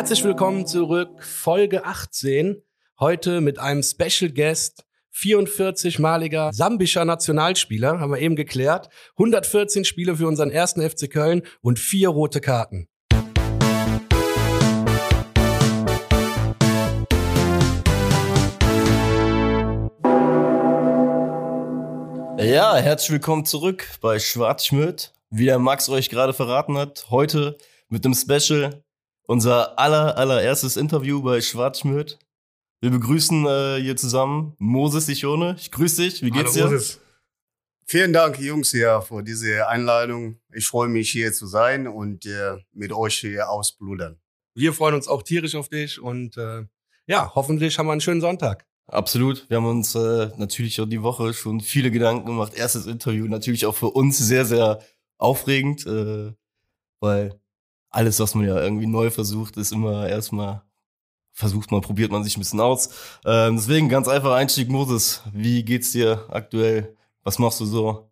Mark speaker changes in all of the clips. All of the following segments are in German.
Speaker 1: Herzlich willkommen zurück, Folge 18. Heute mit einem Special Guest, 44-maliger sambischer Nationalspieler, haben wir eben geklärt. 114 Spiele für unseren ersten FC Köln und vier rote Karten.
Speaker 2: Ja, herzlich willkommen zurück bei Schwarzschmidt. Wie der Max euch gerade verraten hat, heute mit dem Special unser aller, allererstes Interview bei Schwarzschmidt. Wir begrüßen äh, hier zusammen Moses Sichone. Ich grüße dich. Wie geht's
Speaker 3: Hallo,
Speaker 2: dir?
Speaker 3: Moses. Vielen Dank, Jungs, hier für diese Einladung. Ich freue mich, hier zu sein und äh, mit euch hier ausbludern.
Speaker 1: Wir freuen uns auch tierisch auf dich und äh, ja, hoffentlich haben wir einen schönen Sonntag.
Speaker 2: Absolut. Wir haben uns äh, natürlich auch die Woche schon viele Gedanken gemacht. Erstes Interview natürlich auch für uns sehr, sehr aufregend, äh, weil alles, was man ja irgendwie neu versucht, ist immer erstmal versucht man, probiert man sich ein bisschen aus. Ähm, deswegen ganz einfach Einstieg, Moses. Wie geht's dir aktuell? Was machst du so?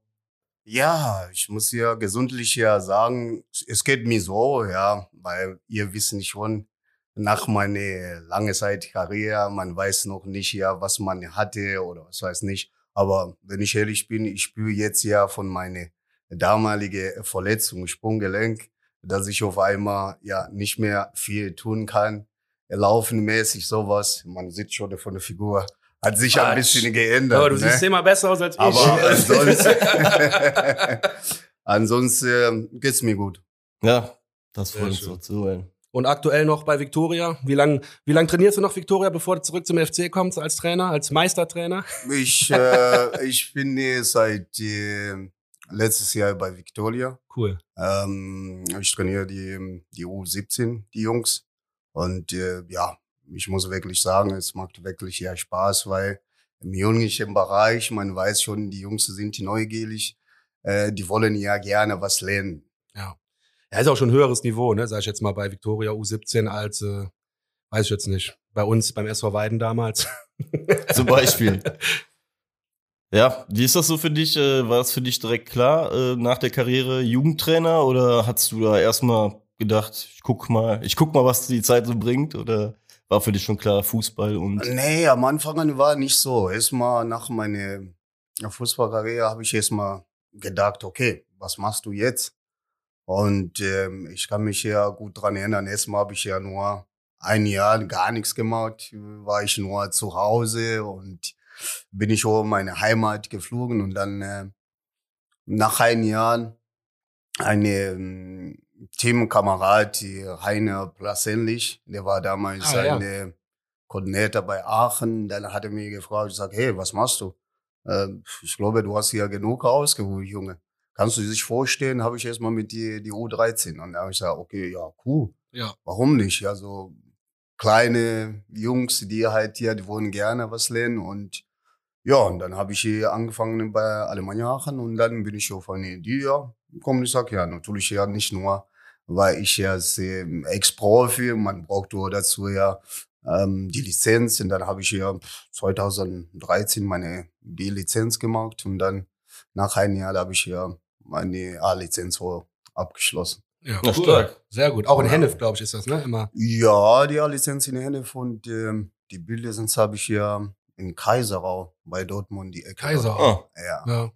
Speaker 3: Ja, ich muss ja gesundlich ja sagen, es geht mir so, ja, weil ihr wisst schon, nach meiner lange Zeit Karriere, man weiß noch nicht ja, was man hatte oder was weiß nicht. Aber wenn ich ehrlich bin, ich spüre jetzt ja von meiner damalige Verletzung, Sprunggelenk, dass ich auf einmal ja nicht mehr viel tun kann. Laufenmäßig sowas. Man sieht schon von der Figur. Hat sich ein
Speaker 1: Quatsch.
Speaker 3: bisschen geändert.
Speaker 1: Aber du
Speaker 3: ne?
Speaker 1: siehst immer besser aus als ich.
Speaker 3: Aber ansonsten, ansonsten ähm, geht's mir gut.
Speaker 2: Ja, das freut uns so zu hören.
Speaker 1: Und aktuell noch bei Victoria. Wie lang, wie lang trainierst du noch Victoria, bevor du zurück zum FC kommst als Trainer, als Meistertrainer?
Speaker 3: Ich, äh, ich bin seit äh, letztes Jahr bei Victoria.
Speaker 1: Cool.
Speaker 3: Ähm, ich trainiere die, die U17, die Jungs. Und äh, ja, ich muss wirklich sagen, es macht wirklich ja Spaß, weil im jünglichen Bereich, man weiß schon, die Jungs sind neugierig, äh, die wollen ja gerne was lernen.
Speaker 1: Ja, ist auch schon ein höheres Niveau, ne, sag ich jetzt mal bei Victoria U17 als, äh, weiß ich jetzt nicht, bei uns beim SV Weiden damals.
Speaker 2: Zum Beispiel. Ja, wie ist das so für dich? Äh, War das für dich direkt klar äh, nach der Karriere Jugendtrainer oder hast du da erstmal gedacht, ich guck mal, ich guck mal, was die Zeit so bringt oder war für dich schon klar Fußball und
Speaker 3: Nee, am Anfang an war nicht so. Erstmal nach meiner Fußballkarriere habe ich erstmal gedacht, okay, was machst du jetzt? Und ähm, ich kann mich ja gut dran erinnern. Erstmal habe ich ja nur ein Jahr gar nichts gemacht, war ich nur zu Hause und bin ich in meine Heimat geflogen und dann äh, nach einem Jahr eine ähm, Teamkamerad, die Heiner Plasenlich, der war damals
Speaker 1: Ah, ja.
Speaker 3: Koordinator bei Aachen. Dann hat er mich gefragt, ich sag, hey, was machst du? Äh, ich glaube, du hast ja genug ausgeholt, Junge. Kannst du dir sich vorstellen, habe ich erstmal mit die, die U13. Und da habe ich gesagt, okay, ja, cool.
Speaker 1: Ja.
Speaker 3: Warum nicht? Ja, so kleine Jungs, die halt hier, die wollen gerne was lernen. Und ja, und dann habe ich hier angefangen bei Alemannia Aachen und dann bin ich auf eine Idee, ja, komm, ich sag ja, natürlich ja nicht nur, weil ich ja sehr Ex-Profi, man braucht nur dazu ja ähm, die Lizenz und dann habe ich ja 2013 meine B-Lizenz gemacht und dann nach einem Jahr habe ich ja meine A-Lizenz so abgeschlossen.
Speaker 1: Ja,
Speaker 2: Ja, stark.
Speaker 1: Sehr gut. Auch in
Speaker 3: Ja.
Speaker 1: Hennef, glaube ich, ist das, ne? Immer.
Speaker 3: Ja, die A-Lizenz in Hennef und ähm, die B-Lizenz habe ich ja in Kaiserau bei Dortmund die Ecke.
Speaker 1: Kaiserau.
Speaker 2: Ah,
Speaker 3: Ja.
Speaker 1: Ja.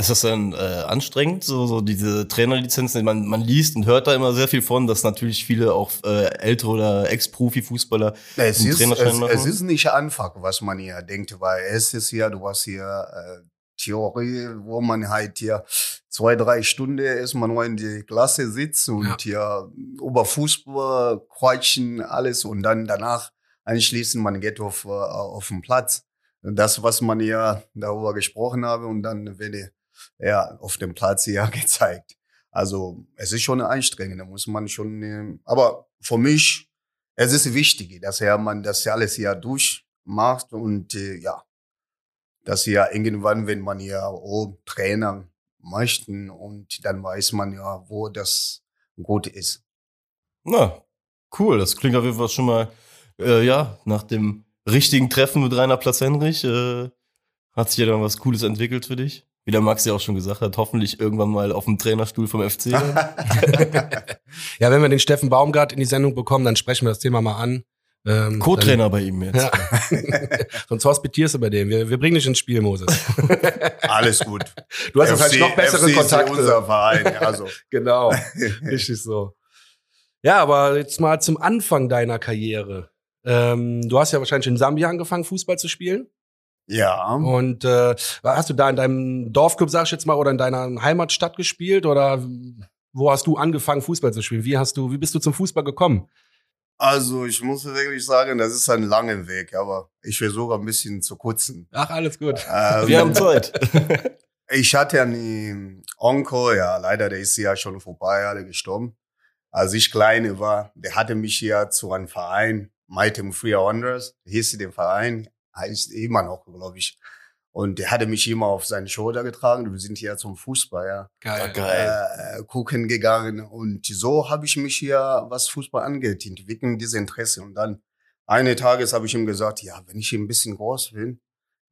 Speaker 2: ist das dann äh, anstrengend, so, so diese Trainerlizenzen? Man, man liest und hört da immer sehr viel von, dass natürlich viele auch äh, ältere oder Ex-Profi-Fußballer
Speaker 3: Es
Speaker 2: einen
Speaker 3: ist,
Speaker 2: Trainerschein
Speaker 3: es,
Speaker 2: machen?
Speaker 3: es ist nicht einfach, was man hier denkt, weil es ist ja, du hast hier äh, Theorie, wo man halt hier zwei, drei Stunden erstmal nur in die Klasse sitzt und
Speaker 1: Ja.
Speaker 3: hier über Fußball quatschen, alles und dann danach anschließend man geht auf, äh, auf den Platz. Das, was man ja darüber gesprochen habe und dann werde ja auf dem Platz ja gezeigt. Also es ist schon anstrengend, da muss man schon, äh, aber für mich es ist wichtig, dass ja man das ja alles ja durchmacht und äh, ja, dass ja irgendwann, wenn man ja auch Trainer möchten und dann weiß man ja, wo das gut ist.
Speaker 2: Na, cool. Das klingt auf jeden Fall schon mal, äh, ja, nach dem richtigen Treffen mit Rainer Platz-Henrich, äh, hat sich ja dann was Cooles entwickelt für dich. wie der Max ja auch schon gesagt hat, hoffentlich irgendwann mal auf dem Trainerstuhl vom FC.
Speaker 1: ja, wenn wir den Steffen Baumgart in die Sendung bekommen, dann sprechen wir das Thema mal an.
Speaker 2: Ähm, Co-Trainer bei ihm jetzt. Ja.
Speaker 1: Sonst hospitierst du bei dem. Wir, wir bringen dich ins Spiel, Moses.
Speaker 3: Alles gut.
Speaker 1: Du hast FC, jetzt halt noch bessere FC Kontakte.
Speaker 3: Ist unser Verein, also.
Speaker 1: genau. Richtig so. Ja, aber jetzt mal zum Anfang deiner Karriere. Ähm, du hast ja wahrscheinlich in Sambia angefangen, Fußball zu spielen.
Speaker 3: Ja.
Speaker 1: Und äh, hast du da in deinem Dorfclub, sag ich jetzt mal, oder in deiner Heimatstadt gespielt? Oder wo hast du angefangen, Fußball zu spielen? Wie hast du, wie bist du zum Fußball gekommen?
Speaker 3: Also ich muss wirklich sagen, das ist ein langer Weg, aber ich versuche ein bisschen zu kurzen.
Speaker 1: Ach, alles gut.
Speaker 2: Ähm, Wir haben Zeit.
Speaker 3: ich hatte einen Onkel, ja, leider, der ist ja schon vorbei, alle gestorben. Als ich kleine war, der hatte mich ja zu einem Verein, Mighty Free Wanderers, hieß der Verein, heißt immer noch, glaube ich. Und der hatte mich immer auf seine Schulter getragen. Wir sind hier zum Fußball, ja.
Speaker 1: Geil.
Speaker 3: Geil. Äh, gucken gegangen. Und so habe ich mich hier, was Fußball angeht, entwickelt, diese Interesse. Und dann eines Tages habe ich ihm gesagt, ja, wenn ich ein bisschen groß bin,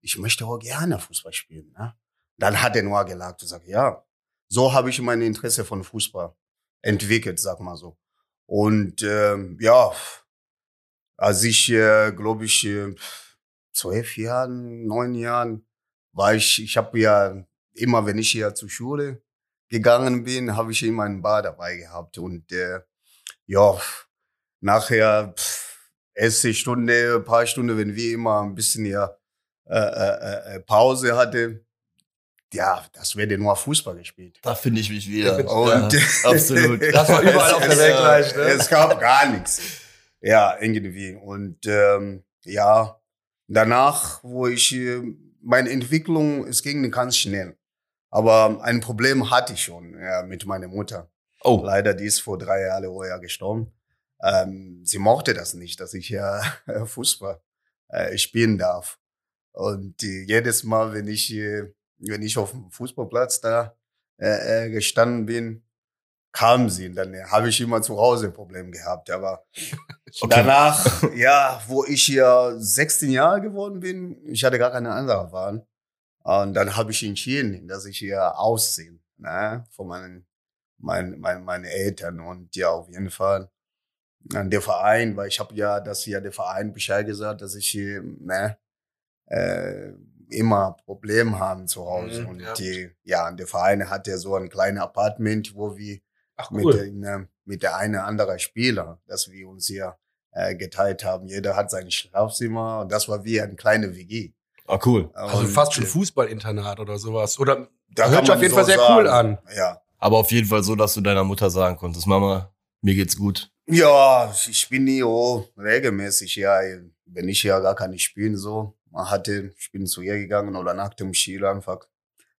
Speaker 3: ich möchte auch gerne Fußball spielen. Ne? Dann hat er nur gelacht und gesagt, ja, so habe ich mein Interesse von Fußball entwickelt, sag mal so. Und ähm, ja, als ich, äh, glaube ich, äh, zwölf Jahren, neun Jahren war ich, ich habe ja immer, wenn ich hier zur Schule gegangen bin, habe ich immer einen Bar dabei gehabt. Und äh, ja, nachher pff, erste Stunde, paar Stunden, wenn wir immer ein bisschen ja äh, äh, äh, Pause hatte, ja, das wäre nur Fußball gespielt.
Speaker 2: Da finde ich mich wieder.
Speaker 3: Und
Speaker 2: ja, absolut.
Speaker 1: Das war überall auf der Welt gleich. Ne?
Speaker 3: Es gab gar nichts. Ja, irgendwie. Und ähm, ja, danach, wo ich äh, meine Entwicklung, es ging ganz schnell. Aber ein Problem hatte ich schon ja, mit meiner Mutter.
Speaker 2: Oh.
Speaker 3: Leider, die ist vor drei Jahren vorher gestorben. Ähm, sie mochte das nicht, dass ich ja Fußball äh, spielen darf. Und äh, jedes Mal, wenn ich, äh, wenn ich auf dem Fußballplatz da äh, äh gestanden bin, kam sie. Und dann habe ich immer zu Hause ein Problem gehabt. Aber okay. danach, ja, wo ich hier 16 Jahre geworden bin, ich hatte gar keine andere Wahl. Und dann habe ich entschieden, dass ich hier ausziehe, ne, von meinen, meinen, meinen, meinen Eltern. Und ja, auf jeden Fall an der Verein, weil ich habe ja, dass ja der Verein Bescheid gesagt, dass ich hier, ne, äh, immer Probleme haben zu Hause. Mhm, und ja. die, ja, der Verein hat ja so ein kleines Apartment, wo wir Ach, cool. mit, den, äh, mit der eine andere Spieler, dass wir uns hier äh, geteilt haben. Jeder hat sein Schlafzimmer und das war wie eine kleine WG.
Speaker 2: Ah, cool.
Speaker 1: Also und, fast schon äh, Fußballinternat oder sowas. Oder da hört sich auf jeden so Fall sehr sagen. cool an.
Speaker 3: Ja.
Speaker 2: Aber auf jeden Fall so, dass du deiner Mutter sagen konntest, Mama, mir geht's gut.
Speaker 3: Ja, ich bin nie oh, regelmäßig, ja, wenn ich ja gar keine spielen so. Man hatte, ich bin zu ihr gegangen oder nach dem Spiel einfach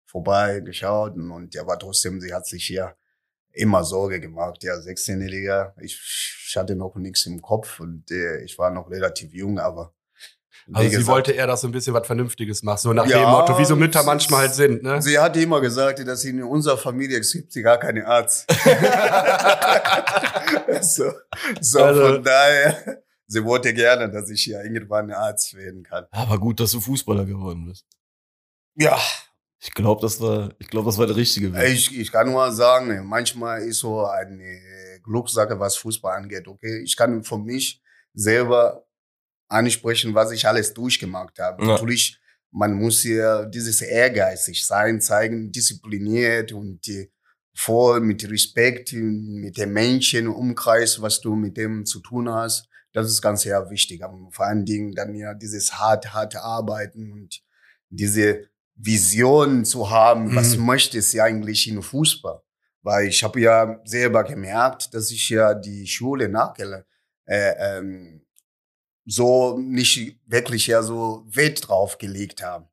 Speaker 3: vorbei geschaut und ja, war trotzdem, sie hat sich hier immer Sorge gemacht. Ja, 16. Liga, ich, ich hatte noch nichts im Kopf und äh, ich war noch relativ jung, aber
Speaker 1: also sie wollte eher, dass du ein bisschen was Vernünftiges machst, so nach ja, dem Motto, wie so Mütter manchmal halt sind, ne?
Speaker 3: Sie hatte immer gesagt, dass in unserer Familie gibt sie gar keine Arzt. so so also, von daher, sie wollte gerne, dass ich ja irgendwann Arzt werden kann.
Speaker 2: Aber gut, dass du Fußballer geworden bist.
Speaker 3: Ja,
Speaker 2: ich glaube, das war, ich glaube, das war der richtige Weg.
Speaker 3: Ich, ich kann nur sagen, manchmal ist so eine Glückssache, was Fußball angeht. Okay, ich kann von mich selber ansprechen, was ich alles durchgemacht habe. Ja. Natürlich, man muss hier dieses ehrgeizig sein, zeigen, diszipliniert und voll mit Respekt mit dem Menschen, Umkreis, was du mit dem zu tun hast. Das ist ganz sehr wichtig. Aber vor allen Dingen dann ja dieses hart, harte Arbeiten und diese Vision zu haben, mhm. was möchte sie eigentlich in Fußball? Weil ich habe ja selber gemerkt, dass ich ja die Schule nachgele äh, ähm, so nicht wirklich ja so Wert drauf gelegt habe.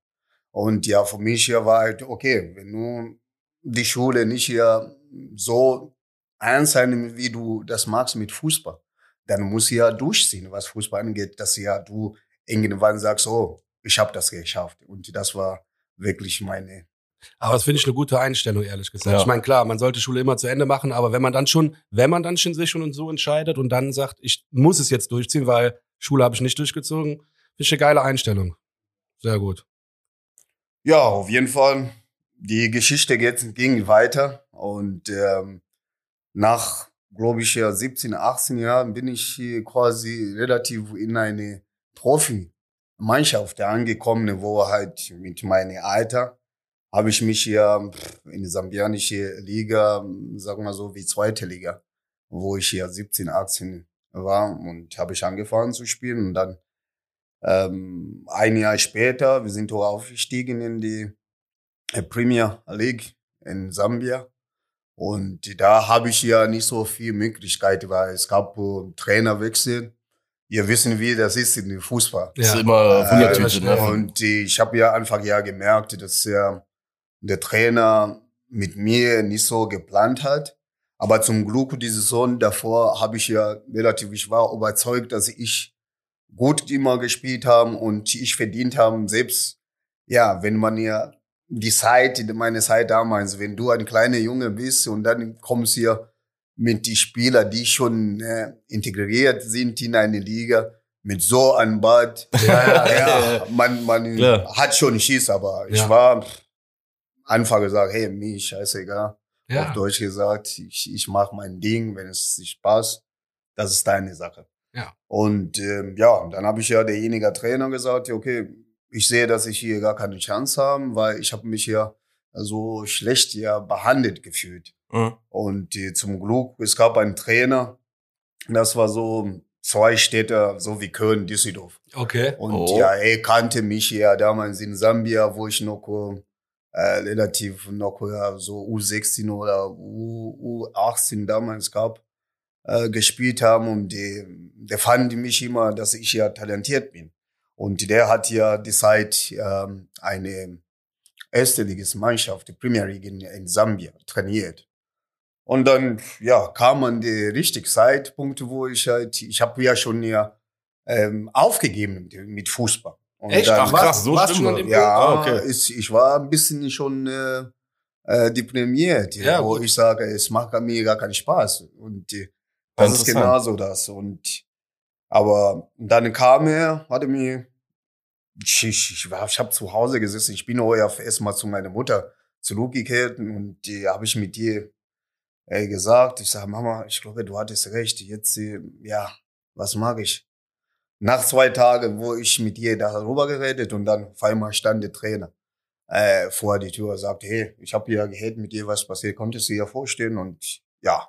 Speaker 3: Und ja, für mich ja war halt, okay, wenn du die Schule nicht ja so ernst sein, wie du das magst mit Fußball, dann muss ja durchziehen, was Fußball angeht, dass ja du irgendwann sagst, oh, ich habe das geschafft. Und das war wirklich meine.
Speaker 1: Aber das finde ich eine gute Einstellung, ehrlich gesagt. Ja. Ich meine, klar, man sollte Schule immer zu Ende machen, aber wenn man dann schon, wenn man dann schon sich schon so entscheidet und dann sagt, ich muss es jetzt durchziehen, weil Schule habe ich nicht durchgezogen, finde ich eine geile Einstellung. Sehr gut.
Speaker 3: Ja, auf jeden Fall. die Geschichte geht, ging weiter und ähm, nach, glaube ich, ja 17, 18 Jahren bin ich hier quasi relativ in eine Profi-Mannschaft angekommen, wo halt mit meinem Alter habe ich mich hier in die sambianische Liga, sagen wir so, wie zweite Liga, wo ich hier 17, 18 war und habe ich angefangen zu spielen und dann ähm, ein Jahr später, wir sind aufgestiegen in die äh, Premier League in Sambia. Und da habe ich ja nicht so viel Möglichkeit, weil es gab Trainerwechsel. Ihr wissen, wie das ist in dem Fußball.
Speaker 2: Das ist immer Wundertüte,
Speaker 3: äh,
Speaker 2: ne?
Speaker 3: Und ich habe ja einfach ja gemerkt, dass äh, der Trainer mit mir nicht so geplant hat. Aber zum Glück die Saison davor habe ich ja relativ, ich war überzeugt, dass ich gut immer gespielt haben und ich verdient haben, selbst, ja, wenn man ja die Zeit, meine Zeit damals, wenn du ein kleiner Junge bist und dann kommst hier mit die Spieler, die schon äh, integriert sind in eine Liga, mit so einem Bad,
Speaker 1: Ja, ja,
Speaker 3: ja, man, man
Speaker 2: Klar.
Speaker 3: hat schon Schiss, aber ich war einfach gesagt, hey, mir ist scheißegal.
Speaker 1: Ja.
Speaker 3: Auf Deutsch gesagt, ich, ich mache mein Ding, wenn es sich passt, das ist deine Sache.
Speaker 1: Ja.
Speaker 3: Und ähm, ja, und dann habe ich ja derjenige Trainer gesagt, okay, ich sehe, dass ich hier gar keine Chance habe, weil ich habe mich ja so schlecht ja behandelt gefühlt.
Speaker 2: Mhm.
Speaker 3: Und äh, zum Glück, es gab einen Trainer, das war so zwei Städte, so wie Köln, Düsseldorf.
Speaker 1: Okay.
Speaker 3: Und
Speaker 2: Oh.
Speaker 3: ja, er kannte mich ja damals in Sambia, wo ich noch äh, relativ noch ja, so U16 oder U, U18 damals gab, äh, gespielt haben. Und die, der fand mich immer, dass ich ja talentiert bin. Und der hat ja die Zeit ähm, eine erste Mannschaft, die Premier League in, in Sambia, trainiert. Und dann, ja, kam an die richtige Zeitpunkt, wo ich halt, ich habe ja schon ja ähm, aufgegeben mit, mit Fußball. Und
Speaker 1: Echt?
Speaker 2: Ach, krass, so schlimm
Speaker 1: an dem
Speaker 3: ja,
Speaker 2: Ah, okay.
Speaker 3: ist, ich war ein bisschen schon äh, äh, deprimiert,
Speaker 1: Ja,
Speaker 3: wo
Speaker 1: gut.
Speaker 3: ich sage, es macht mir gar keinen Spaß. Und äh, das ist genauso das. Und aber dann kam er, hatte mir, ich, ich, ich, war- ich habe zu Hause gesessen, ich bin auch ja erstmal zu meiner Mutter zurückgekehrt und die habe ich mit ihr äh, gesagt. Ich sage, Mama, ich glaube, du hattest recht. Jetzt, äh, ja, was mag ich? Nach zwei Tagen, wo ich mit ihr darüber geredet und dann auf einmal stand der Trainer äh, vor die Tür und sagte, hey, ich habe ja gehört mit dir, was passiert, konntest du dir vorstellen? Und ja,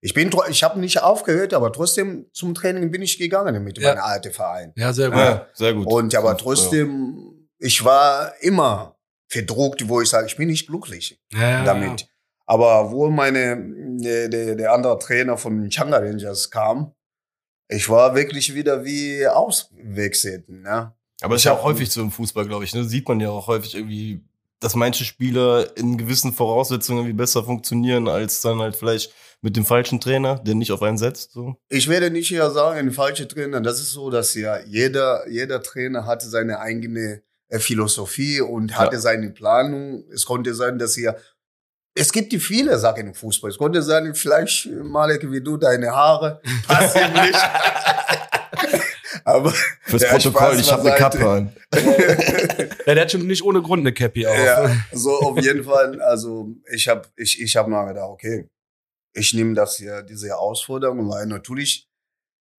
Speaker 3: ich bin, ich habe nicht aufgehört, aber trotzdem zum Training bin ich gegangen mit
Speaker 1: Ja.
Speaker 3: meinem alten Verein.
Speaker 1: Ja, sehr gut.
Speaker 2: Ja, sehr gut.
Speaker 3: Und aber trotzdem, ich war immer verdruckt, wo ich sage, ich bin nicht glücklich
Speaker 1: Ja, ja,
Speaker 3: damit. Aber wo meine, der, der, der andere Trainer von Changa Rangers kam, ich war wirklich wieder wie auswechselt. Ne?
Speaker 2: Aber ist ja auch häufig so im Fußball, glaube ich. Ne? Sieht man ja auch häufig irgendwie, dass manche Spieler in gewissen Voraussetzungen irgendwie besser funktionieren als dann halt vielleicht mit dem falschen Trainer, der nicht auf einen setzt. So.
Speaker 3: Ich werde nicht hier sagen, ein falscher Trainer. Das ist so, dass ja jeder, jeder Trainer hatte seine eigene äh, Philosophie und hatte seine Planung. Es konnte sein, dass ihr es gibt die viele Sachen im Fußball. Es konnte sein, vielleicht, Malek, wie du, deine Haare passen nicht. Aber
Speaker 2: Fürs Protokoll,
Speaker 3: Spaß
Speaker 2: ich habe eine. Kappe an.
Speaker 1: Ja, der hat schon nicht ohne Grund eine Cappy auf.
Speaker 3: ja, so auf jeden Fall. Also ich habe ich, ich hab mal gedacht, okay, ich nehme das hier, diese Herausforderung, weil natürlich,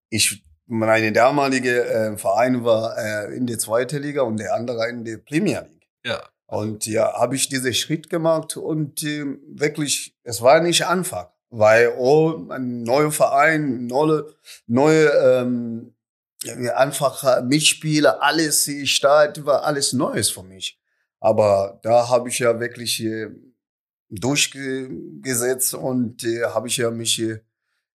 Speaker 3: ich, meine damalige äh, Verein war äh, in der zweiten Liga und der andere in der Premier League.
Speaker 1: Ja.
Speaker 3: Und ja, habe ich diesen Schritt gemacht und äh, wirklich, es war nicht einfach, weil oh, ein neuer Verein, neue, neue ähm, einfach Mitspieler, alles, die Stadt war alles Neues für mich. Aber da habe ich ja wirklich äh, durchgesetzt und äh, habe ich ja mich äh,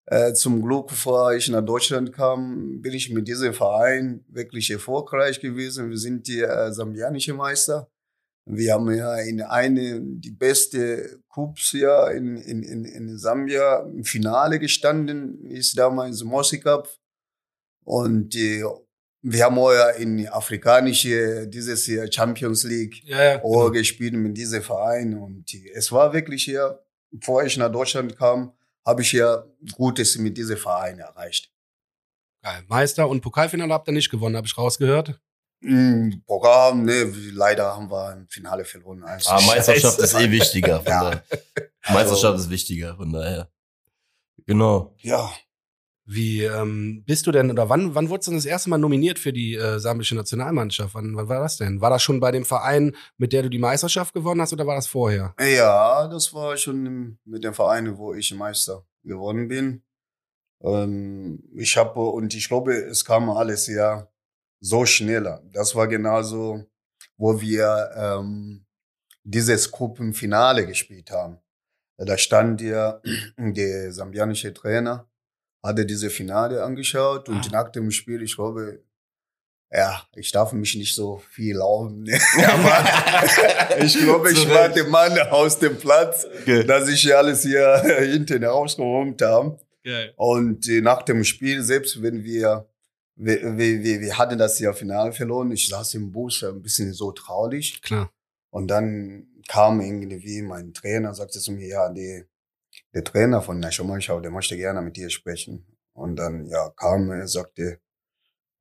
Speaker 3: äh, zum Glück, bevor ich nach Deutschland kam, bin ich mit diesem Verein wirklich erfolgreich gewesen. Wir sind die äh, sambianische Meister. Wir haben ja in eine, die beste Cups ja in, in, in, in Sambia im Finale gestanden, ist damals Mosi Cup. Und äh, wir haben auch ja in afrikanische, dieses Jahr Champions League
Speaker 1: Ja, ja.
Speaker 3: auch gespielt mit diesem Verein. Und äh, es war wirklich hier, bevor ich nach Deutschland kam, habe ich ja Gutes mit diesem Verein erreicht.
Speaker 1: Geil. Meister und Pokalfinale habt ihr nicht gewonnen, habe ich rausgehört.
Speaker 3: Mm, Programm, ne, leider haben wir im Finale verloren. Also,
Speaker 2: Ah, Meisterschaft ist eh wichtiger. Von
Speaker 3: Ja.
Speaker 2: daher.
Speaker 3: Also-
Speaker 2: Meisterschaft ist wichtiger, von daher. Genau.
Speaker 3: Ja,
Speaker 1: Wie ähm, bist du denn oder wann, wann wurdest du denn das erste Mal nominiert für die äh, sambische Nationalmannschaft? Wann, wann war das denn? War das schon bei dem Verein, mit der du die Meisterschaft gewonnen hast oder war das vorher?
Speaker 3: Ja, das war schon mit dem Verein, wo ich Meister geworden bin. Ähm, ich habe, und ich glaube, es kam alles ja so schneller. Das war genauso, wo wir ähm, dieses Gruppenfinale gespielt haben. Da stand ja der sambianische Trainer, hatte diese Finale angeschaut und
Speaker 1: Ah.
Speaker 3: nach dem Spiel, ich glaube, ja, ich darf mich nicht so viel laufen. Aber ich glaube, ich war der Mann aus dem Platz, dass ich alles hier hinten rausgeräumt habe.
Speaker 1: Geil.
Speaker 3: Und äh, nach dem Spiel, selbst wenn wir, wir, wir, wir, wir hatten das ja Finale verloren, ich saß im Bus ein bisschen so traurig.
Speaker 1: Klar.
Speaker 3: Und dann kam irgendwie mein Trainer, sagte zu mir, ja, die, der Trainer von Nationalmannschaft, der möchte gerne mit dir sprechen. Und dann, ja, kam er, sagte,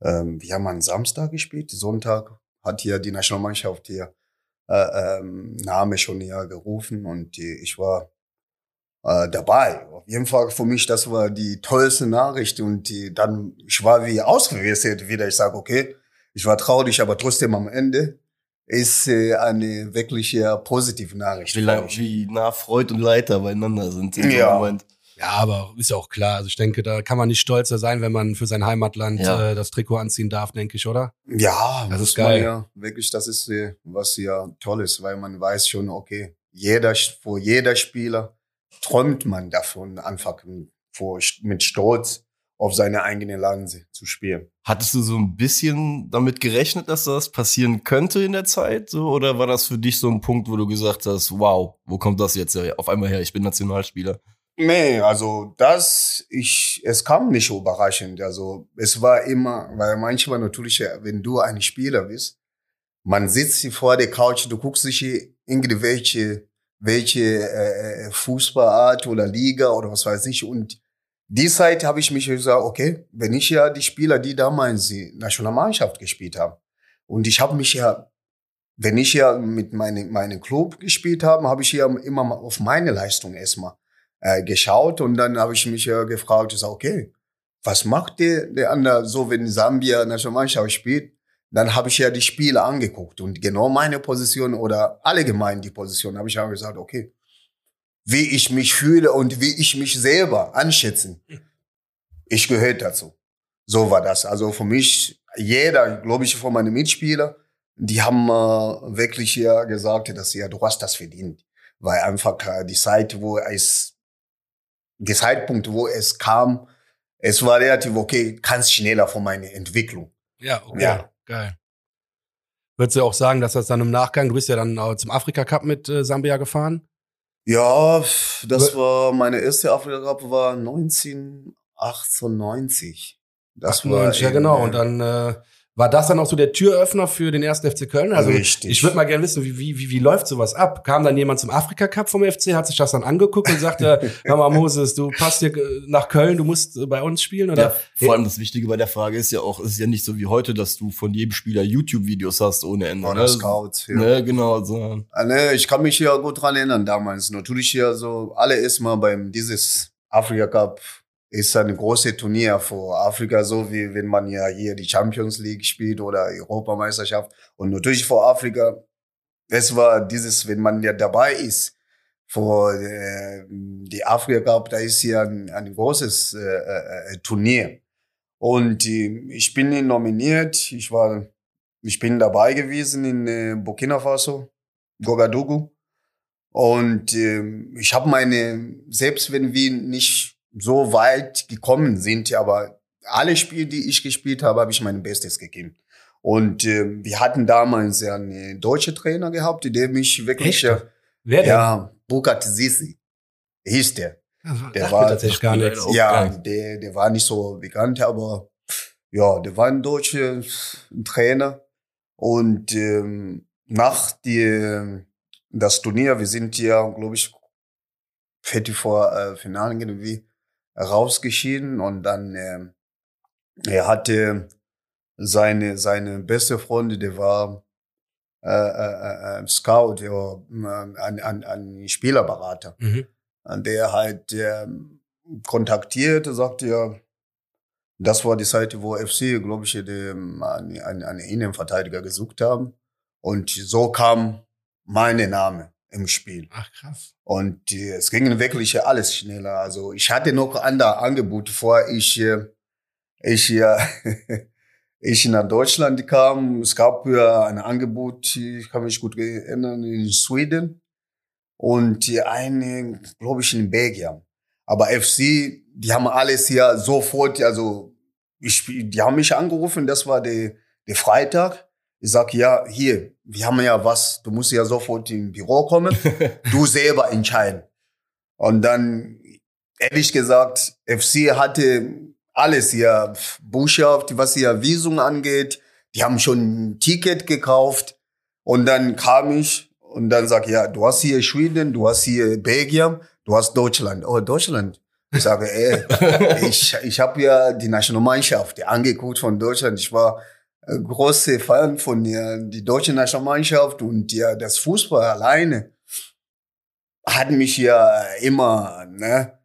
Speaker 3: ähm, wir haben am Samstag gespielt, Sonntag hat hier die Nationalmannschaft hier äh, ähm, Name schon ja gerufen und äh, ich war äh, dabei. Auf jeden Fall für mich, das war die tollste Nachricht und die, dann, ich war wie ausgewechselt wieder. Ich sage, okay, ich war traurig, aber trotzdem am Ende ist äh, eine wirklich ja, positive Nachricht.
Speaker 2: Wie, lang, wie nah Freud und Leiter beieinander sind in
Speaker 3: Ja.
Speaker 2: Moment.
Speaker 1: Ja, aber ist ja auch klar. Also ich denke, da kann man nicht stolzer sein, wenn man für sein Heimatland
Speaker 2: Ja.
Speaker 1: äh, das Trikot anziehen darf, denke ich, oder?
Speaker 3: Ja,
Speaker 1: Das ist
Speaker 3: man
Speaker 1: geil.
Speaker 3: Ja, wirklich, das ist äh, was ja toll ist, weil man weiß schon, okay, jeder, vor jeder Spieler träumt man davon, einfach vor, mit Stolz auf seine eigene Lanze zu spielen.
Speaker 2: Hattest du so ein bisschen damit gerechnet, dass das passieren könnte in der Zeit? So, oder war das für dich so ein Punkt, wo du gesagt hast, wow, wo kommt das jetzt auf einmal her? Ich bin Nationalspieler.
Speaker 3: Nee, also das, ich, es kam nicht überraschend. Also es war immer, weil manchmal natürlich, wenn du ein Spieler bist, man sitzt hier vor der Couch, du guckst dich hier irgendwelche welche äh, Fußballart oder Liga oder was weiß ich. Und die Zeit habe ich mich gesagt, okay, wenn ich ja die Spieler, die damals die Nationalmannschaft gespielt haben, und ich habe mich ja, wenn ich ja mit meinem meinem Club gespielt habe, habe ich ja immer mal auf meine Leistung erstmal äh, geschaut und dann habe ich mich ja gefragt, ich sag, okay, was macht der, der andere so, wenn Sambia Nationalmannschaft spielt? Dann habe ich ja die Spiele angeguckt und genau meine Position oder allgemein die Position habe ich ja gesagt, okay, wie ich mich fühle und wie ich mich selber anschätzen. Ich gehöre dazu. So war das. Also für mich, jeder, glaube ich, von meinen Mitspielern, die haben äh, wirklich ja gesagt, dass ja, du hast das verdient. Weil einfach äh, die Zeit, wo es, der Zeitpunkt, wo es kam, es war relativ okay, ganz schneller von meiner Entwicklung.
Speaker 1: Ja, okay.
Speaker 3: Ja.
Speaker 1: Geil. Würdest du auch sagen, dass das dann im Nachgang, du bist ja dann zum Afrika Cup mit äh, Sambia gefahren?
Speaker 3: Ja, das war meine erste Afrika Cup war 1998. Das war
Speaker 1: 98, ja genau. Und dann äh, war das dann auch so der Türöffner für den ersten FC Köln? Also
Speaker 3: Richtig.
Speaker 1: ich würde mal gerne wissen, wie, wie, wie, wie läuft sowas ab? Kam dann jemand zum Afrika Cup vom FC, hat sich das dann angeguckt und sagte, hör mal Moses, du passt hier äh, nach Köln, du musst äh, bei uns spielen? Oder?
Speaker 2: Ja, vor allem das Wichtige bei der Frage ist ja auch, es ist ja nicht so wie heute, dass du von jedem Spieler YouTube-Videos hast ohne Ende.
Speaker 3: Oder
Speaker 2: ne?
Speaker 3: Scouts. Ja.
Speaker 2: Ne, genau. So.
Speaker 3: Ah, ne, ich kann mich ja gut dran erinnern damals. Natürlich ja so, alle erstmal beim dieses Afrika Cup ist ein großes Turnier für Afrika, so wie wenn man ja hier die Champions League spielt oder Europameisterschaft. Und natürlich für Afrika, es war dieses, wenn man ja dabei ist, für äh, die Afrika Cup, da ist ja ein, ein großes äh, äh, Turnier. Und äh, ich bin nominiert, ich war, ich bin dabei gewesen in äh, Burkina Faso, Gogadugu. Und ähm, ich habe meine, selbst wenn wir nicht so weit gekommen sind, aber alle Spiele, die ich gespielt habe, habe ich mein Bestes gegeben. Und ähm, wir hatten damals ja einen deutschen Trainer gehabt, der mich wirklich,
Speaker 1: Echt?
Speaker 3: ja,
Speaker 1: Wer denn?
Speaker 3: ja Bukat Sisi hieß der.
Speaker 1: Also,
Speaker 3: der war-
Speaker 1: tatsächlich gar
Speaker 2: leider
Speaker 3: Ja, der, der war nicht so bekannt, aber ja, der war ein deutscher Trainer. Und ähm, nach die, das Turnier, wir sind ja, glaube ich, Viertel vor äh, Finalen irgendwie rausgeschieden und dann ähm, er hatte seine, seine beste Freundin, der war äh, äh, äh, Scout, ja, äh, ein, ein, ein Spielerberater,
Speaker 1: Mhm.
Speaker 3: der halt äh, kontaktierte, sagte ja, das war die Seite, wo FC, glaube ich, den, einen, einen einen Innenverteidiger gesucht haben. Und so kam mein Name im Spiel.
Speaker 1: Ach, krass.
Speaker 3: Und äh, es ging wirklich alles schneller. Also ich hatte noch andere Angebote, bevor ich, äh, ich, äh, ich nach Deutschland kam. Es gab ja ein Angebot, ich kann mich gut erinnern, in Schweden und eine, glaube ich, in Belgien. Aber FC, die haben alles hier sofort, also ich, die haben mich angerufen, das war der, der Freitag. Ich sag, ja, hier, wir haben ja was, du musst ja sofort im Büro kommen, du selber entscheiden. Und dann, ehrlich gesagt, FC hatte alles hier, Botschaft, was hier Visum angeht, die haben schon ein Ticket gekauft. Und dann kam ich und dann sag ja, du hast hier Schweden, du hast hier Belgien, du hast Deutschland. Oh, Deutschland. Ich sage, ey, ich, ich habe ja die Nationalmannschaft angeguckt von Deutschland. Ich war äh, große Fan von der die deutsche Nationalmannschaft und ja, das Fußball alleine hat mich ja immer ne,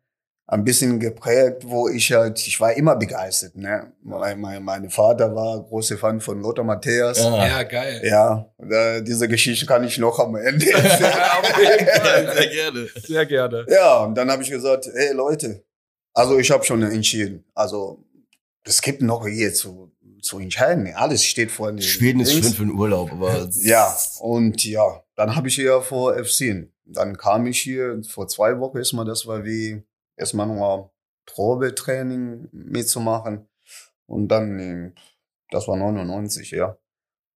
Speaker 3: ein bisschen geprägt, wo ich halt, ich war immer begeistert. Ne? Mein, mein, mein Vater war großer Fan von Lothar Matthäus.
Speaker 2: Ja.
Speaker 1: Ja, geil.
Speaker 3: Ja, da, diese Geschichte kann ich noch am Ende erzählen.
Speaker 2: Sehr gerne.
Speaker 1: Sehr gerne.
Speaker 3: Ja, und dann habe ich gesagt, hey Leute, also ich habe schon entschieden. Also es gibt noch hier zu, zu entscheiden. Alles steht vor den
Speaker 2: Schweden ist schön für den Urlaub, aber
Speaker 3: Ja, und ja, dann habe ich hier vor FC. Dann kam ich hier vor zwei Wochen erstmal, das war wie erstmal nur Probetraining mitzumachen. Und dann, äh, das war 99, ja.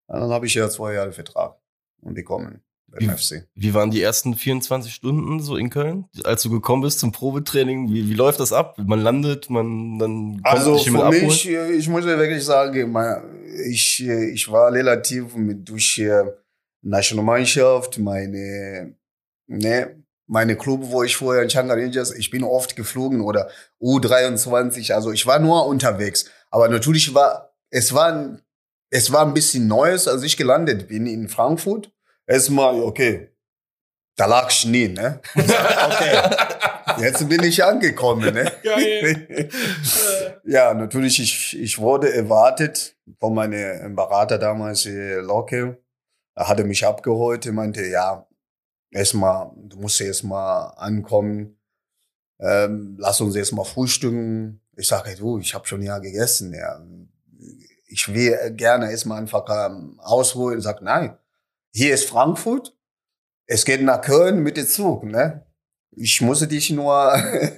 Speaker 3: Und dann habe ich ja zwei Jahre Vertrag bekommen
Speaker 2: Wie-
Speaker 3: FC.
Speaker 2: Wie waren die ersten 24 Stunden so in Köln, als du gekommen bist zum Probetraining? Wie, wie läuft das ab? Man landet, man dann kommt
Speaker 3: Also
Speaker 2: dich jemand
Speaker 3: für
Speaker 2: abholen?
Speaker 3: mich, äh, ich muss wirklich sagen, ich, äh, ich war relativ mit durch äh, Nationalmannschaft, meine, ne, meine Club, wo ich vorher in Changa Rangers, ich bin oft geflogen oder U23, also ich war nur unterwegs. Aber natürlich war, es war, es war ein bisschen Neues, als ich gelandet bin in Frankfurt. Erstmal, okay, da lag Schnee, ne? okay, jetzt bin ich angekommen, ne?
Speaker 1: Geil.
Speaker 3: Ja, natürlich, ich, ich wurde erwartet von meinem Berater damals, äh, Locke. Er hatte mich abgeholt, er meinte, ja, erstmal, du musst erstmal ankommen, ähm, lass uns erstmal frühstücken. Ich sage, du, ich habe schon ja gegessen. Ja. Ich will gerne erstmal einfach ähm, ausholen. Er sagt, nein, hier ist Frankfurt, es geht nach Köln mit dem Zug, ne? Ich musste dich nur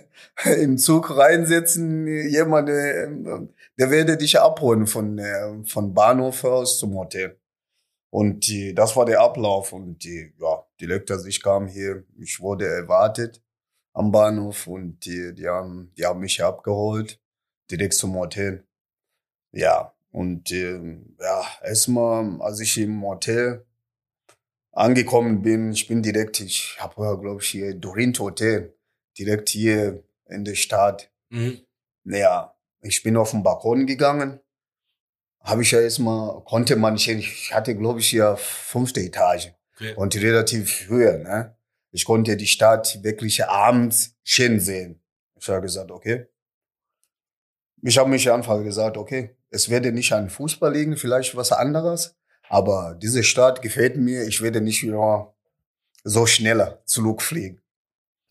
Speaker 3: im Zug reinsetzen, jemand, äh, der werde dich abholen von, äh, von Bahnhof aus zum Hotel. Und die, das war der Ablauf. Und die, ja, direkt als ich kam hier, ich wurde erwartet am Bahnhof und die, die, haben, die haben mich abgeholt, direkt zum Hotel. Ja, und ähm, ja, erstmal, als ich im Hotel angekommen bin, ich bin direkt, ich habe, glaube ich, hier Dorint Hotel, direkt hier in der Stadt.
Speaker 1: Mhm.
Speaker 3: Ja, ich bin auf den Balkon gegangen. Habe ich ja erstmal, konnte man nicht, ich hatte, glaube ich, hier fünfte Etage
Speaker 1: Okay.
Speaker 3: und relativ höher, ne? Ich konnte die Stadt wirklich abends schön sehen. Ich habe gesagt, okay. Ich habe mich einfach gesagt, okay, es werde nicht an Fußball liegen, vielleicht was anderes, aber diese Stadt gefällt mir, ich werde nicht wieder so schneller zurückfliegen.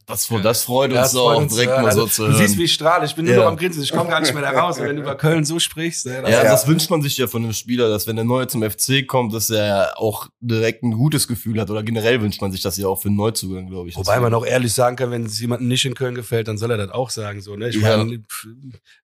Speaker 2: Das, das freut uns
Speaker 1: Das
Speaker 2: auch,
Speaker 1: freut uns,
Speaker 2: direkt
Speaker 1: ja.
Speaker 2: mal
Speaker 1: also,
Speaker 2: so zu
Speaker 1: Du
Speaker 2: hören.
Speaker 1: siehst, wie ich strahle. Ich bin nur
Speaker 2: Ja.
Speaker 1: noch am Grinsen. Ich komme gar nicht mehr da raus. Und wenn du über Köln so sprichst, das-
Speaker 2: Ja,
Speaker 3: Ja.
Speaker 2: das wünscht man sich ja von einem Spieler, dass wenn der Neue zum FC kommt, dass er auch direkt ein gutes Gefühl hat. Oder generell wünscht man sich das ja auch für einen Neuzugang, glaube ich.
Speaker 1: Wobei man auch ehrlich sagen kann, wenn es jemandem nicht in Köln gefällt, dann soll er das auch sagen. So, ne? Ich
Speaker 2: Ja.
Speaker 1: meine, pf,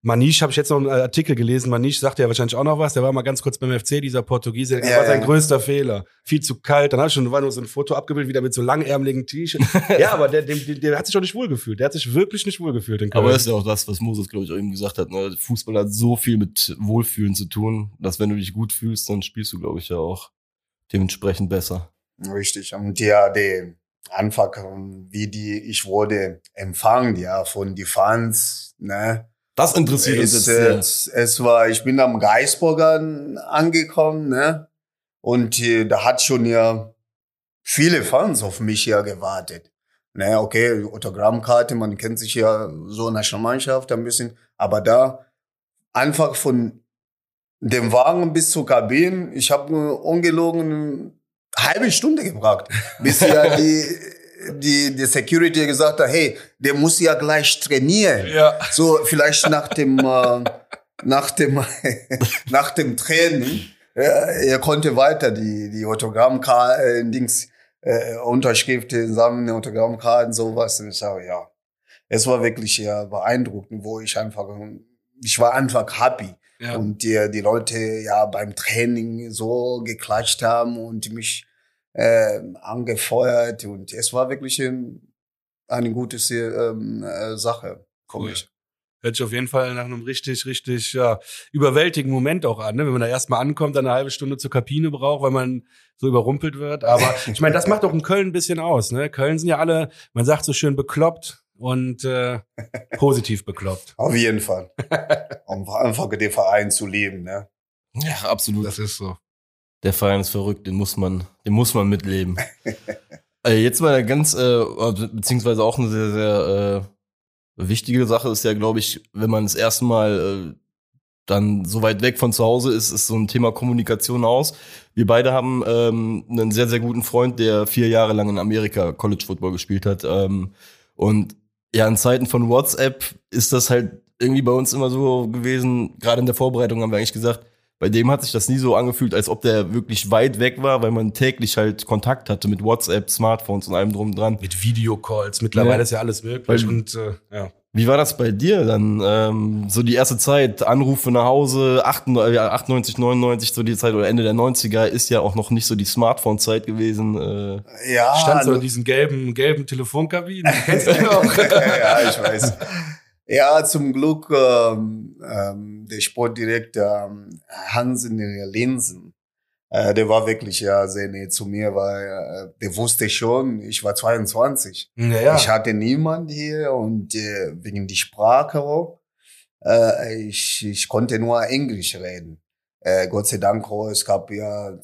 Speaker 1: Manisch habe ich jetzt noch einen Artikel gelesen. Manisch sagt ja wahrscheinlich auch noch was. Der war mal ganz kurz beim FC, dieser Portugiese. Das
Speaker 3: Ja,
Speaker 1: war sein
Speaker 3: ja.
Speaker 1: größter Fehler. Viel zu kalt. Dann hat schon war nur so ein Foto abgebildet, wieder mit so langärmeligen T-Shirt. ja, aber der, dem, dem, der hat sich doch nicht wohlgefühlt. Der hat sich wirklich nicht wohlgefühlt in Köln.
Speaker 2: Aber das ist ja auch das, was Moses, glaube ich, auch eben gesagt hat. Ne? Fußball hat so viel mit Wohlfühlen zu tun, dass wenn du dich gut fühlst, dann spielst du, glaube ich, ja auch dementsprechend besser.
Speaker 3: Richtig. Und ja, der Anfang, wie die, ich wurde empfangen, ja, von die Fans, ne,
Speaker 2: Das interessiert uns
Speaker 3: es,
Speaker 2: jetzt sehr.
Speaker 3: es, es war, ich bin am Geisburger angekommen, ne? Und äh, da hat schon ja viele Fans auf mich ja gewartet. Ne, okay, Autogrammkarte, man kennt sich ja so in der Mannschaft ein bisschen, aber da einfach von dem Wagen bis zur Kabine, ich habe nur ungelogen eine halbe Stunde gebraucht, bis ja die die, die Security gesagt hat, hey, der muss ja gleich trainieren.
Speaker 1: Ja.
Speaker 3: So vielleicht nach dem äh, nach dem nach dem Training. Ja, er konnte weiter die die Autogrammkarten, äh, Dings, äh, Unterschriften sammeln, Autogrammkarten, sowas. Und ich sage, ja, es war wirklich ja beeindruckend, wo ich einfach, ich war einfach happy.
Speaker 1: Ja.
Speaker 3: Und die, die Leute ja beim Training so geklatscht haben und mich äh, angefeuert und es war wirklich ein, eine gute ähm, äh, Sache für
Speaker 1: Cool. Hört sich auf jeden Fall nach einem richtig, richtig ja, überwältigenden Moment auch an, ne? wenn man da erstmal ankommt, dann eine halbe Stunde zur Kabine braucht, weil man so überrumpelt wird. Aber ich meine, das macht doch in Köln ein bisschen aus. Ne? Köln sind ja alle, man sagt so schön bekloppt und äh, positiv bekloppt.
Speaker 3: Auf jeden Fall. um einfach den Verein zu lieben, ne?
Speaker 2: Ja, absolut.
Speaker 1: Das ist so.
Speaker 2: Der Verein ist verrückt, den muss man, den muss man mitleben. äh, jetzt mal ganz, äh, beziehungsweise auch eine sehr, sehr äh, wichtige Sache ist ja, glaube ich, wenn man das erste Mal äh, dann so weit weg von zu Hause ist, ist so ein Thema Kommunikation aus. Wir beide haben ähm, einen sehr, sehr guten Freund, der vier Jahre lang in Amerika College Football gespielt hat. Ähm, und ja, in Zeiten von WhatsApp ist das halt irgendwie bei uns immer so gewesen. Gerade in der Vorbereitung haben wir eigentlich gesagt, bei dem hat sich das nie so angefühlt, als ob der wirklich weit weg war, weil man täglich halt Kontakt hatte mit WhatsApp, Smartphones und allem drum und dran.
Speaker 1: Mit Videocalls, mittlerweile
Speaker 2: Ja.
Speaker 1: ist ja alles möglich.
Speaker 2: Weil-
Speaker 1: und äh, ja.
Speaker 2: Wie war das bei dir dann? Ähm, so die erste Zeit, Anrufe nach Hause, 98, ja, 98, 99, so die Zeit oder Ende der 90er ist ja auch noch nicht so die Smartphone-Zeit gewesen. Äh,
Speaker 3: Ja,
Speaker 1: Stand so in
Speaker 3: nur-
Speaker 1: diesen gelben, gelben Telefonkabinen. Kennst du noch?
Speaker 3: ja, ich weiß. Ja, zum Glück ähm, ähm, der Sportdirektor ähm, Hansen Linsen, äh, der war wirklich ja sehr näher zu mir, weil äh, der wusste schon, ich war 22.
Speaker 1: ja, ja.
Speaker 3: Ich hatte niemand hier und äh, wegen die Sprache auch, äh, ich, ich konnte nur Englisch reden. Äh, Gott sei Dank, auch, es gab ja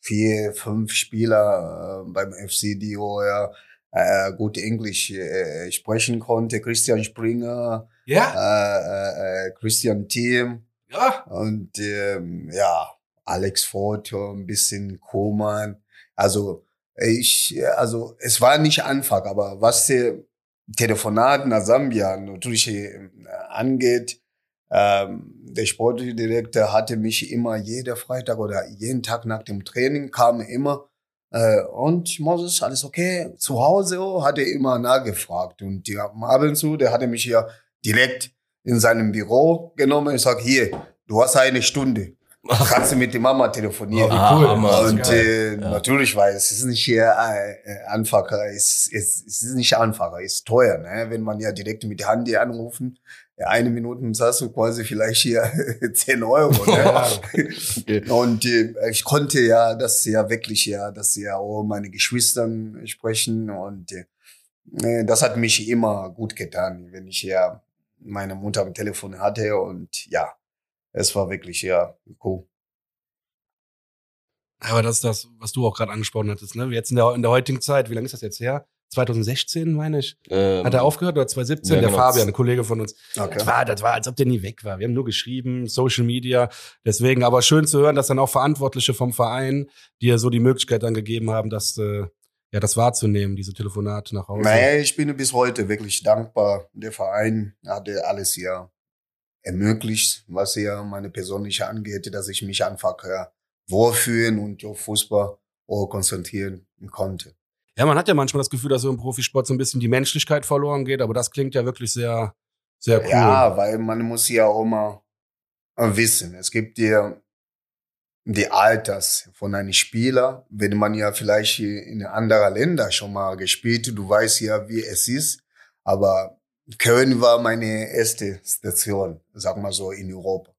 Speaker 3: vier, fünf Spieler äh, beim FC, die ja, äh, gut Englisch äh, sprechen konnte. Christian Springer,
Speaker 1: ja,
Speaker 3: äh, äh, Christian Thiem
Speaker 1: ja.
Speaker 3: und ähm, ja, Alex Foto, ein bisschen Koman. Also ich, also es war nicht einfach, aber was die Telefonate nach Sambia natürlich äh, angeht, ähm, der Sportdirektor hatte mich immer jeder Freitag oder jeden Tag nach dem Training kam immer äh, und Moses, alles okay? Zu Hause oh, hat er immer nachgefragt und die, ab und zu, der hatte mich ja direkt in seinem Büro genommen. Ich sag hier, du hast eine Stunde, kannst du mit der Mama telefonieren?
Speaker 1: Oh, wie cool.
Speaker 2: Ah, Hammer.
Speaker 3: Und äh,
Speaker 2: Ja.
Speaker 3: natürlich, weil es ist nicht hier äh, äh, einfacher, es, es, es ist nicht einfacher, es ist teuer, ne? wenn man ja direkt mit der Hand anrufen. Ja, eine Minute zahlst du quasi vielleicht hier 10 Euro. Ne?
Speaker 2: Okay.
Speaker 3: Und äh, ich konnte ja das ja wirklich ja, dass ja auch meine Geschwistern sprechen und äh, das hat mich immer gut getan, wenn ich ja meine Mutter am Telefon hatte und ja, es war wirklich ja cool.
Speaker 1: Aber das ist das, was du auch gerade angesprochen hattest. Ne? Jetzt in der, in der heutigen Zeit, wie lange ist das jetzt her? 2016, meine ich.
Speaker 2: Ähm,
Speaker 1: Hat er aufgehört oder 2017?
Speaker 2: ja,
Speaker 1: der
Speaker 2: genau.
Speaker 1: Fabian, ein Kollege von uns.
Speaker 3: Okay.
Speaker 1: Das war, das war, als ob der nie weg war. Wir haben nur geschrieben, Social Media. Deswegen, aber schön zu hören, dass dann auch Verantwortliche vom Verein dir so die Möglichkeit dann gegeben haben, das, äh, ja, das wahrzunehmen, diese Telefonate nach Hause.
Speaker 3: Naja, ich bin bis heute wirklich dankbar. Der Verein hatte alles hier ermöglicht, was hier meine persönliche angeht, dass ich mich einfach ja, wohlfühlen und auf Fußball auch konzentrieren konnte.
Speaker 1: Ja, man hat ja manchmal das Gefühl, dass so im Profisport so ein bisschen die Menschlichkeit verloren geht, aber das klingt ja wirklich sehr, sehr cool.
Speaker 3: Ja, weil man muss ja auch immer wissen, es gibt ja die Alters von einem Spieler, wenn man ja vielleicht in anderen Ländern schon mal gespielt, du weißt ja, wie es ist, aber Köln war meine erste Station, sag mal so, in Europa.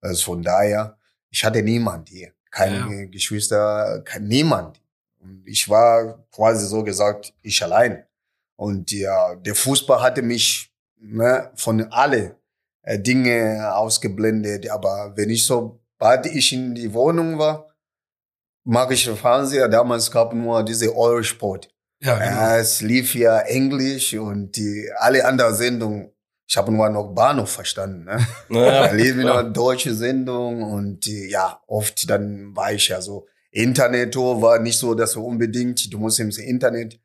Speaker 3: Also von daher, ich hatte niemand hier, keine Geschwister, kein, niemand. Und ich war quasi so gesagt, ich allein. Und ja, der Fußball hatte mich ne, von alle äh, Dinge ausgeblendet. Aber wenn ich so, bald ich in die Wohnung war, mag ich den Fernseher. Damals gab nur diese Eurosport.
Speaker 1: Ja, genau.
Speaker 3: Ja, es lief ja Englisch und die alle anderen Sendungen. Ich habe nur noch Bahnhof verstanden. Ne?
Speaker 2: Naja,
Speaker 3: Da lief noch deutsche Sendung und äh, ja, oft dann war ich ja so. Internet-Tour war nicht so, dass du unbedingt, du musst ins Internet.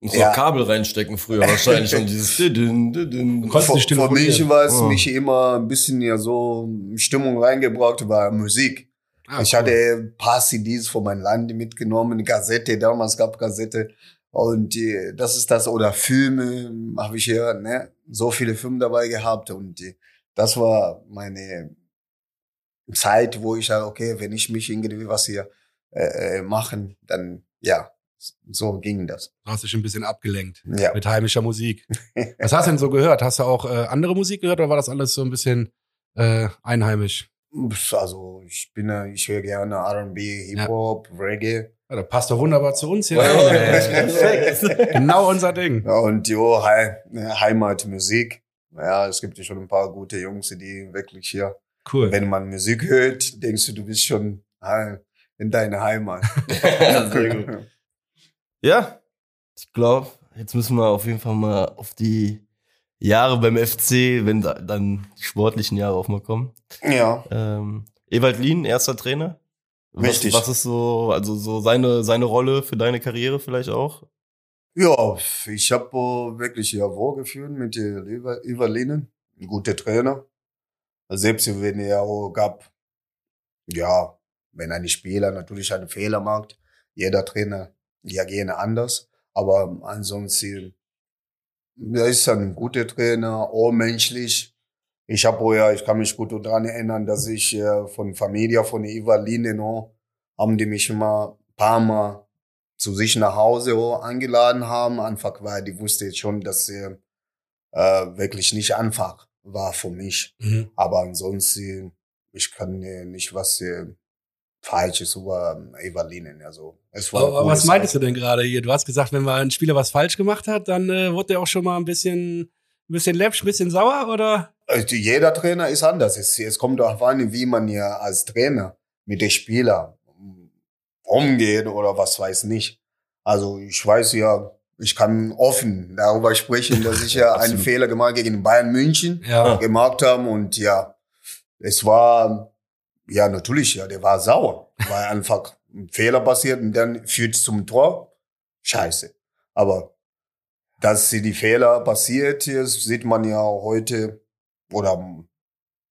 Speaker 2: Muss
Speaker 3: Ja.
Speaker 2: Kabel reinstecken früher wahrscheinlich und dieses Didin, Didin.
Speaker 3: Für, für mich war es
Speaker 2: Oh.
Speaker 3: mich immer ein bisschen ja so Stimmung reingebracht, war Musik.
Speaker 1: Ah,
Speaker 3: ich
Speaker 1: cool.
Speaker 3: hatte ein paar CDs von meinem Land mitgenommen, Kassette, damals gab Kassette. Und äh, das ist das, oder Filme habe ich ja ne, so viele Filme dabei gehabt. Und äh, das war meine Zeit, wo ich sage, okay, wenn ich mich irgendwie was hier äh, äh, machen, dann ja, so ging das.
Speaker 1: Du hast dich ein bisschen abgelenkt
Speaker 3: Ja.
Speaker 1: mit heimischer Musik. Was hast du denn so gehört? Hast du auch äh, andere Musik gehört oder war das alles so ein bisschen äh, einheimisch?
Speaker 3: Also ich bin, ja- ich höre gerne R&B, Hip-Hop, Reggae.
Speaker 1: Ja, das passt doch wunderbar zu uns hier.
Speaker 3: Ja.
Speaker 1: Perfekt. genau unser Ding.
Speaker 3: Ja, und jo, Hei- Heimatmusik. Ja, es gibt ja schon ein paar gute Jungs, die wirklich hier,
Speaker 1: Cool.
Speaker 3: wenn man Musik hört, denkst du, du bist schon in deiner Heimat.
Speaker 2: Sehr gut. Ja, ich glaube, jetzt müssen wir auf jeden Fall mal auf die Jahre beim FC, wenn da, dann die sportlichen Jahre auch mal kommen.
Speaker 3: Ja,
Speaker 2: Ähm, Ewald Lien, erster Trainer. Was,
Speaker 3: Richtig.
Speaker 2: Was ist so, also so seine, seine Rolle für deine Karriere vielleicht auch?
Speaker 3: ja ich habe wirklich ja wohlgefühlt mit der Lever- Evalinen. Ein guter Trainer. Selbst wenn er auch gab, ja, wenn ein Spieler natürlich einen Fehler macht, jeder Trainer ja gerne anders. Aber ansonsten, er ist ein guter Trainer, auch menschlich. Ich habe ja, ich kann mich gut daran erinnern, dass ich äh, von Familie, von Evaline noch, haben die mich immer ein paar Mal zu sich nach Hause auch eingeladen haben, einfach weil die wusste jetzt schon, dass sie äh, wirklich nicht einfach war für mich.
Speaker 1: Mhm.
Speaker 3: Aber ansonsten, ich kann äh, nicht was äh, Falsches über Evalinen. Also, es war
Speaker 1: Aber was meintest du denn gerade hier? Du hast gesagt, wenn mal ein Spieler was falsch gemacht hat, dann äh, wurde der auch schon mal ein bisschen, ein bisschen läppsch, ein bisschen sauer, oder?
Speaker 3: Also jeder Trainer ist anders. Es, es kommt darauf an, wie man ja als Trainer mit den Spielern umgeht oder was weiß nicht. Also ich weiß ja, ich kann offen darüber sprechen, dass ich ja einen. Fehler gemacht gegen Bayern München
Speaker 1: Ja.
Speaker 3: gemacht haben und ja, es war ja natürlich ja, der war sauer, weil einfach ein Fehler passiert und dann führt zum Tor. Scheiße. Aber dass sie die Fehler passiert ist, sieht man ja auch heute oder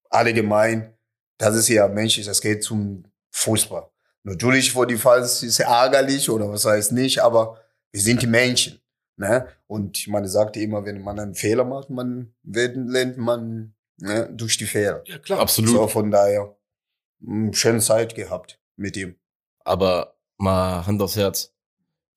Speaker 3: allgemein, das ist ja menschlich, das geht zum Fußball. Natürlich, wo die Falls ist ärgerlich oder was heißt nicht, aber wir sind die Menschen. Ne? Und man sagte immer, wenn man einen Fehler macht, man wird, lernt man ne, durch die Fehler.
Speaker 1: Ja, klar.
Speaker 2: Absolut.
Speaker 3: So von daher, schöne Zeit gehabt mit ihm.
Speaker 2: Aber mal Hand aufs Herz.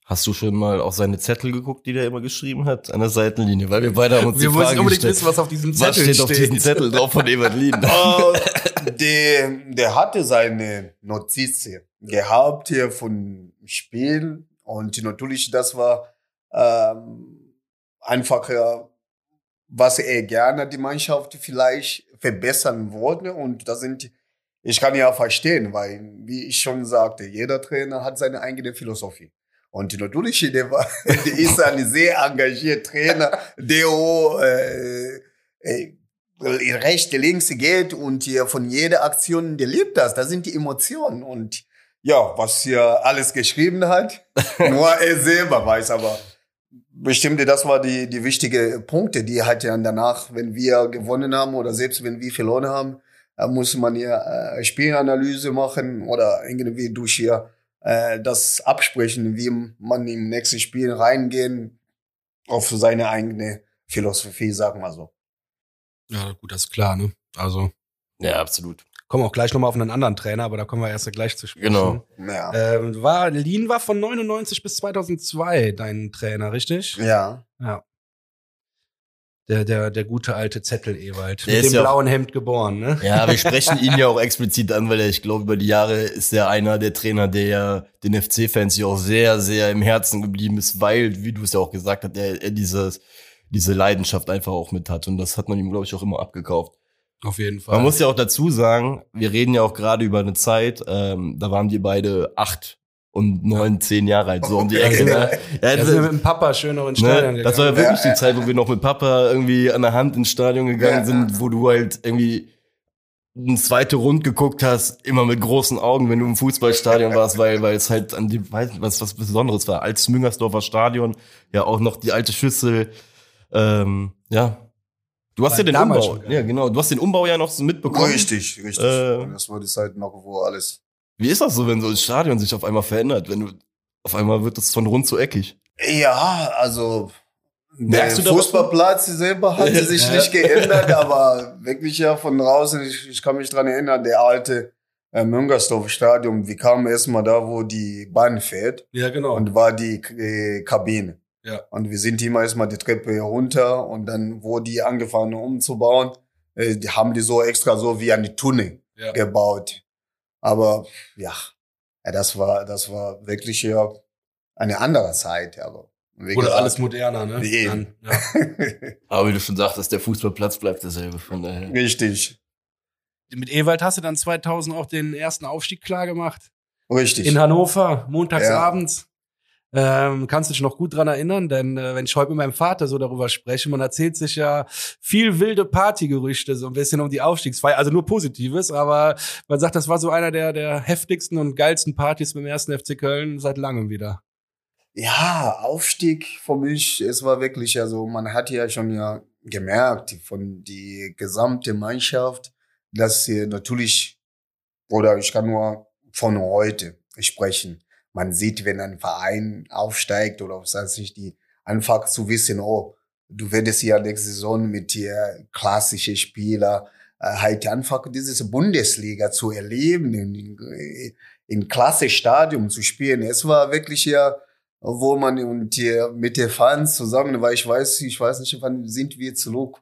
Speaker 2: Hast du schon mal auf seine Zettel geguckt, die der immer geschrieben hat, an der Seitenlinie? Weil wir beide haben uns
Speaker 1: Wir
Speaker 2: die
Speaker 1: wollen
Speaker 2: Frage
Speaker 1: unbedingt
Speaker 2: gestellt,
Speaker 1: wissen, was auf diesem
Speaker 2: was
Speaker 1: Zettel
Speaker 2: steht auf diesem Zettel drauf von Ewald Lien?
Speaker 3: Äh, der, der hatte seine Notizen gehabt hier von Spiel und natürlich das war ähm, einfach ja, was er gerne die Mannschaft vielleicht verbessern wollte und da sind ich kann ja verstehen, weil wie ich schon sagte, jeder Trainer hat seine eigene Philosophie. Und natürlich, der, war, der ist ein sehr engagierter Trainer, der auch, äh, äh, rechts, links geht und hier von jeder Aktion, der liebt das. Das sind die Emotionen. Und ja, was hier alles geschrieben hat, nur er selber weiß, aber bestimmte, das war die, die wichtige Punkte, die halt ja danach, wenn wir gewonnen haben oder selbst wenn wir verloren haben, da muss man hier äh, Spielanalyse machen oder irgendwie durch hier äh, das absprechen, wie man im nächsten Spiel reingehen auf seine eigene Philosophie, sagen wir so.
Speaker 1: Ja, gut, das ist klar, ne? Also,
Speaker 2: Ja, absolut.
Speaker 1: kommen wir auch gleich nochmal auf einen anderen Trainer, aber da kommen wir erst gleich zu sprechen.
Speaker 2: Genau.
Speaker 3: Ja.
Speaker 1: Ähm, war, Lien war von 99 bis 2002 dein Trainer, richtig?
Speaker 3: Ja.
Speaker 1: Ja. Der, der, der gute alte Zettel Ewald.
Speaker 2: Der
Speaker 1: mit
Speaker 2: ist
Speaker 1: dem
Speaker 2: ja-
Speaker 1: blauen Hemd geboren, ne?
Speaker 2: Ja, wir sprechen ihn ja auch explizit an, weil er, ich glaube, über die Jahre ist er einer der Trainer, der ja den FC-Fans ja auch sehr, sehr im Herzen geblieben ist, weil, wie du es ja auch gesagt hast, er, er dieses, diese Leidenschaft einfach auch mit hat. Und das hat man ihm, glaube ich, auch immer abgekauft.
Speaker 1: Auf jeden Fall.
Speaker 2: Man muss ja auch dazu sagen, wir reden ja auch gerade über eine Zeit, ähm, da waren die beide acht und neun, zehn Jahre alt, so um die
Speaker 1: Ja,
Speaker 2: Ecke. ne? Ja,
Speaker 1: da
Speaker 2: das,
Speaker 1: wir mit dem Papa schön noch ins Stadion
Speaker 2: ne? das war ja
Speaker 1: gegangen.
Speaker 2: wirklich die Zeit, wo wir noch mit Papa irgendwie an der Hand ins Stadion gegangen
Speaker 3: Ja.
Speaker 2: sind, wo du halt irgendwie ein zweite Rund geguckt hast, immer mit großen Augen, wenn du im Fußballstadion warst, weil weil es halt an dem weiß was was Besonderes war. Als Müngersdorfer Stadion, ja auch noch die alte Schüssel, ähm, ja. Du hast ja den Umbau,
Speaker 1: schon
Speaker 2: ja genau, du hast den Umbau ja noch so mitbekommen.
Speaker 3: Richtig, richtig.
Speaker 2: Äh,
Speaker 3: das war die Zeit noch, wo alles.
Speaker 2: Wie ist das so, wenn so ein Stadion sich auf einmal verändert, wenn du auf einmal wird es von rund zu eckig?
Speaker 3: Ja, also
Speaker 2: Merkst
Speaker 3: der
Speaker 2: du?
Speaker 3: Fußballplatz selber hat sich nicht geändert, aber wirklich ja von draußen, ich, ich kann mich dran erinnern, der alte äh, Müngersdorf Stadion, wir kamen erstmal da, wo die Bahn fährt
Speaker 1: Ja, genau.
Speaker 3: und war die äh, Kabine.
Speaker 1: Ja.
Speaker 3: Und wir sind immer erstmal die Treppe runter und dann, wo die angefangen umzubauen, äh, die haben die so extra so wie eine Tunnel
Speaker 1: Ja.
Speaker 3: gebaut. Aber ja, ja, das war, das war wirklich ja eine andere Zeit. Aber wie
Speaker 1: Wurde
Speaker 3: gesagt,
Speaker 1: alles moderner, ne?
Speaker 3: Nee.
Speaker 1: Dann, ja.
Speaker 2: Aber wie du schon sagtest, der Fußballplatz bleibt derselbe. Von daher.
Speaker 3: richtig,
Speaker 1: Mit Ewald hast du dann 2000 auch den ersten Aufstieg klar gemacht.
Speaker 3: richtig.
Speaker 1: In Hannover, montagsabends. Ähm, kannst du dich noch gut dran erinnern? Denn äh, wenn ich heute mit meinem Vater so darüber spreche, man erzählt sich ja viel wilde Partygerüchte, so ein bisschen um die Aufstiegsfeier, also nur Positives, aber man sagt, das war so einer der, der heftigsten und geilsten Partys beim ersten FC Köln seit langem wieder.
Speaker 3: Ja, Aufstieg für mich, es war wirklich, also man hat ja schon ja gemerkt von die gesamte Mannschaft, dass sie natürlich, oder ich kann nur von heute sprechen. Man sieht, wenn ein Verein aufsteigt oder was weiß ich, die einfach zu wissen, oh, du werdest ja nächste Saison mit dir klassische Spieler äh, halt einfach diese Bundesliga zu erleben, in, in klasse Stadium zu spielen. Es war wirklich ja wo man und die, mit den Fans zusammen, weil ich weiß, ich weiß nicht, wann sind wir zurück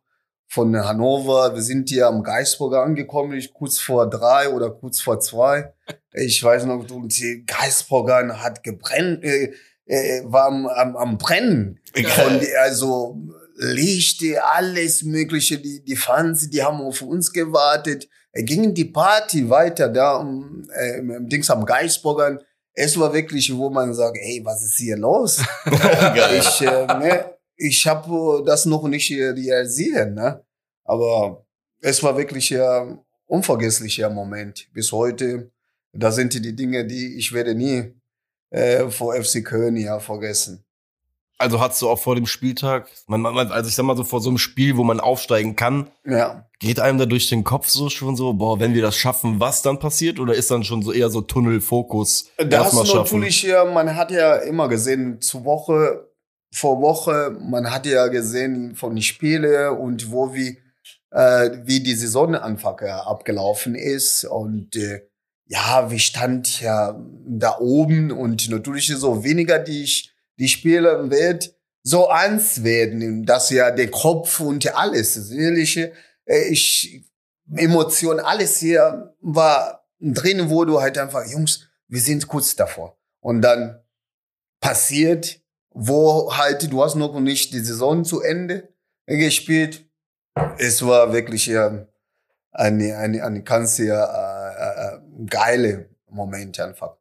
Speaker 3: von Hannover. Wir sind hier am Geisburger angekommen, ich, kurz vor drei oder kurz vor zwei. Ich weiß noch, die Geisburger hat gebrennt, äh, äh, war am, am, am Brennen. Von also Lichte, alles Mögliche, die, die Fans, die haben auf uns gewartet. Äh, Ging die Party weiter da um, äh, im, im Dings am Geisburgern. Es war wirklich, wo man sagt, ey, was ist hier los? Ich äh, ne, ich habe das noch nicht äh, realisiert, ne? Aber es war wirklich ja unvergesslicher Moment bis heute. Das sind die Dinge, die ich werde nie äh, vor FC Köln ja vergessen.
Speaker 2: Also hast du auch vor dem Spieltag, man, man, also ich sag mal so vor so einem Spiel, wo man aufsteigen kann,
Speaker 3: Ja.
Speaker 2: geht einem da durch den Kopf so schon so, boah, wenn wir das schaffen, was dann passiert? Oder ist dann schon so eher so Tunnelfokus?
Speaker 3: Das natürlich ja, man hat ja immer gesehen, zu Woche vor Woche, man hat ja gesehen von den Spielen und wo wie, äh, wie die Saisonanfang ja abgelaufen ist und äh, ja, wie stand ja da oben und natürlich so weniger die die Spiele wird so eins werden, dass ja der Kopf und alles, Ehrliche, äh, ich, Emotion, alles hier war drin, wo du halt einfach, Jungs, wir sind kurz davor. Und dann passiert, wo halt, du hast noch nicht die Saison zu Ende gespielt. Es war wirklich ja eine, eine, eine ganz sehr äh, äh, geile Moment einfach.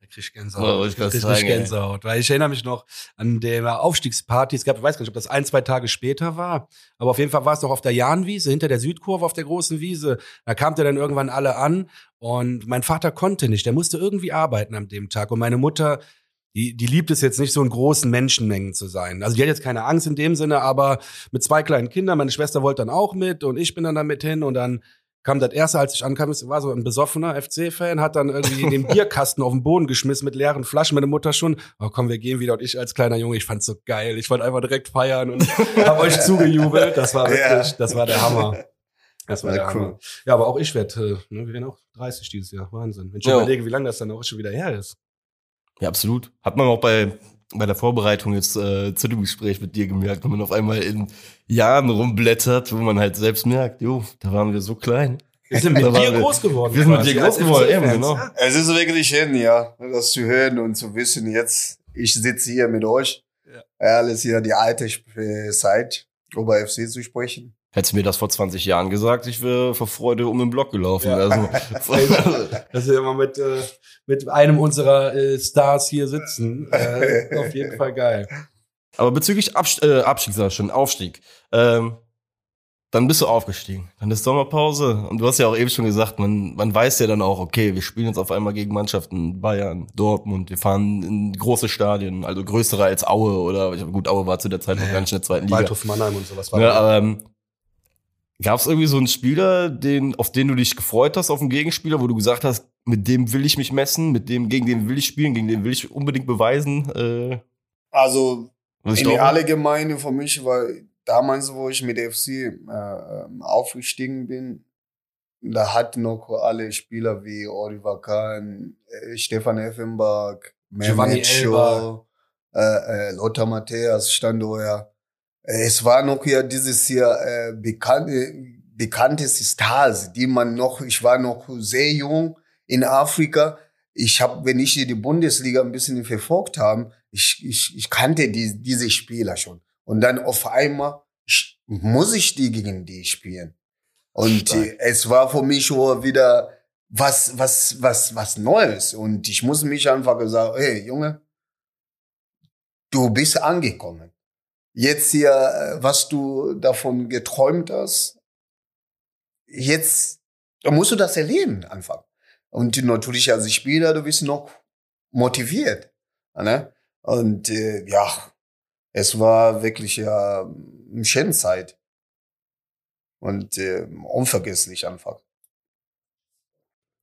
Speaker 1: Da krieg ich Gänsehaut.
Speaker 2: wollte ich
Speaker 1: Krieg ich. Gänsehaut. Weil ich erinnere mich noch an der Aufstiegsparty. Es gab, ich weiß gar nicht, ob das ein, zwei Tage später war, aber auf jeden Fall war es noch auf der Jahnwiese, hinter der Südkurve auf der großen Wiese. Da kamt er dann irgendwann alle an und mein Vater konnte nicht. Der musste irgendwie arbeiten an dem Tag. Und meine Mutter, die, die liebt es jetzt nicht, so in großen Menschenmengen zu sein. Also die hat jetzt keine Angst in dem Sinne, aber mit zwei kleinen Kindern, meine Schwester wollte dann auch mit und ich bin dann damit hin und dann kam das erste, als ich ankam, es war so ein besoffener FC-Fan, hat dann irgendwie den Bierkasten auf den Boden geschmissen mit leeren Flaschen. Meine Mutter schon, oh komm, wir gehen wieder. Und ich als kleiner Junge, ich fand's so geil. Ich wollte einfach direkt feiern und hab euch zugejubelt. Das war wirklich,
Speaker 3: Ja.
Speaker 1: das war der Hammer. Das war
Speaker 3: Ja,
Speaker 1: der
Speaker 3: cool.
Speaker 1: Hammer. Ja, aber auch ich werde, äh, ne, wir werden auch 30 dieses Jahr. Wahnsinn. Wenn ich
Speaker 2: Ja.
Speaker 1: überlege, wie lange das dann auch schon wieder her ist.
Speaker 2: Ja, absolut. Hat man auch bei, bei der Vorbereitung jetzt äh, zu dem Gespräch mit dir gemerkt, wenn man auf einmal in Jahren rumblättert, wo man halt selbst merkt, jo, da waren wir so klein.
Speaker 1: Wir sind mit dir groß geworden.
Speaker 2: wir sind mit dir groß geworden, eben, genau.
Speaker 3: Es ist wirklich schön, ja, das zu hören und zu wissen, jetzt, ich sitze hier mit euch.
Speaker 1: Ja.
Speaker 3: Alles hier die alte Sp- Zeit, über FC zu sprechen.
Speaker 2: Hättest du mir das vor 20 Jahren gesagt, ich wäre vor Freude um den Block gelaufen.
Speaker 1: Ja.
Speaker 2: Also,
Speaker 1: Dass wir immer mit, äh, mit einem unserer äh, Stars hier sitzen. Äh, auf jeden Fall geil.
Speaker 2: aber bezüglich Abst äh, Abstieg, sag ich schon, Aufstieg. Ähm, dann bist du aufgestiegen. Dann ist Sommerpause. Und du hast ja auch eben schon gesagt, man, man weiß ja dann auch, okay, wir spielen jetzt auf einmal gegen Mannschaften Bayern, Dortmund. Wir fahren in große Stadien, also größere als Aue oder, gut, Aue war zu der Zeit noch gar nicht in der zweiten Liga.
Speaker 1: Waldhof Mannheim und sowas war
Speaker 2: Ja, aber, ähm, Gab es irgendwie so einen Spieler, den, auf den du dich gefreut hast, auf einen Gegenspieler, wo du gesagt hast, mit dem will ich mich messen, mit dem, gegen den will ich spielen, gegen den will ich unbedingt beweisen, äh,
Speaker 3: Also die? Allgemeine für mich war damals, wo ich mit FC äh, ähm, aufgestiegen bin, da hatten noch alle Spieler wie Oliver Kahn, äh, Stefan Effenberg,
Speaker 1: Giovanni
Speaker 3: Mehmet. Scholl, äh, äh, Lothar Matthäus stand da ja. Äh, Es war noch ja dieses hier äh, bekannte, bekannteste Stars, die man noch, ich war noch sehr jung in Afrika. Ich habe, wenn ich die Bundesliga ein bisschen verfolgt habe, ich, ich, ich kannte die, diese Spieler schon. Und dann auf einmal sch- muss ich die gegen die spielen. Und
Speaker 2: Stark.
Speaker 3: äh, es war für mich schon wieder was, was, was, was Neues. Und ich muss mich einfach gesagt, hey, Junge, du bist angekommen. Jetzt hier, äh, was du davon geträumt hast, jetzt musst du das erleben einfach. Und natürlich als Spieler, du bist noch motiviert. Ne? Und äh, ja, es war wirklich ja eine schöne Zeit. Und äh, unvergesslich einfach.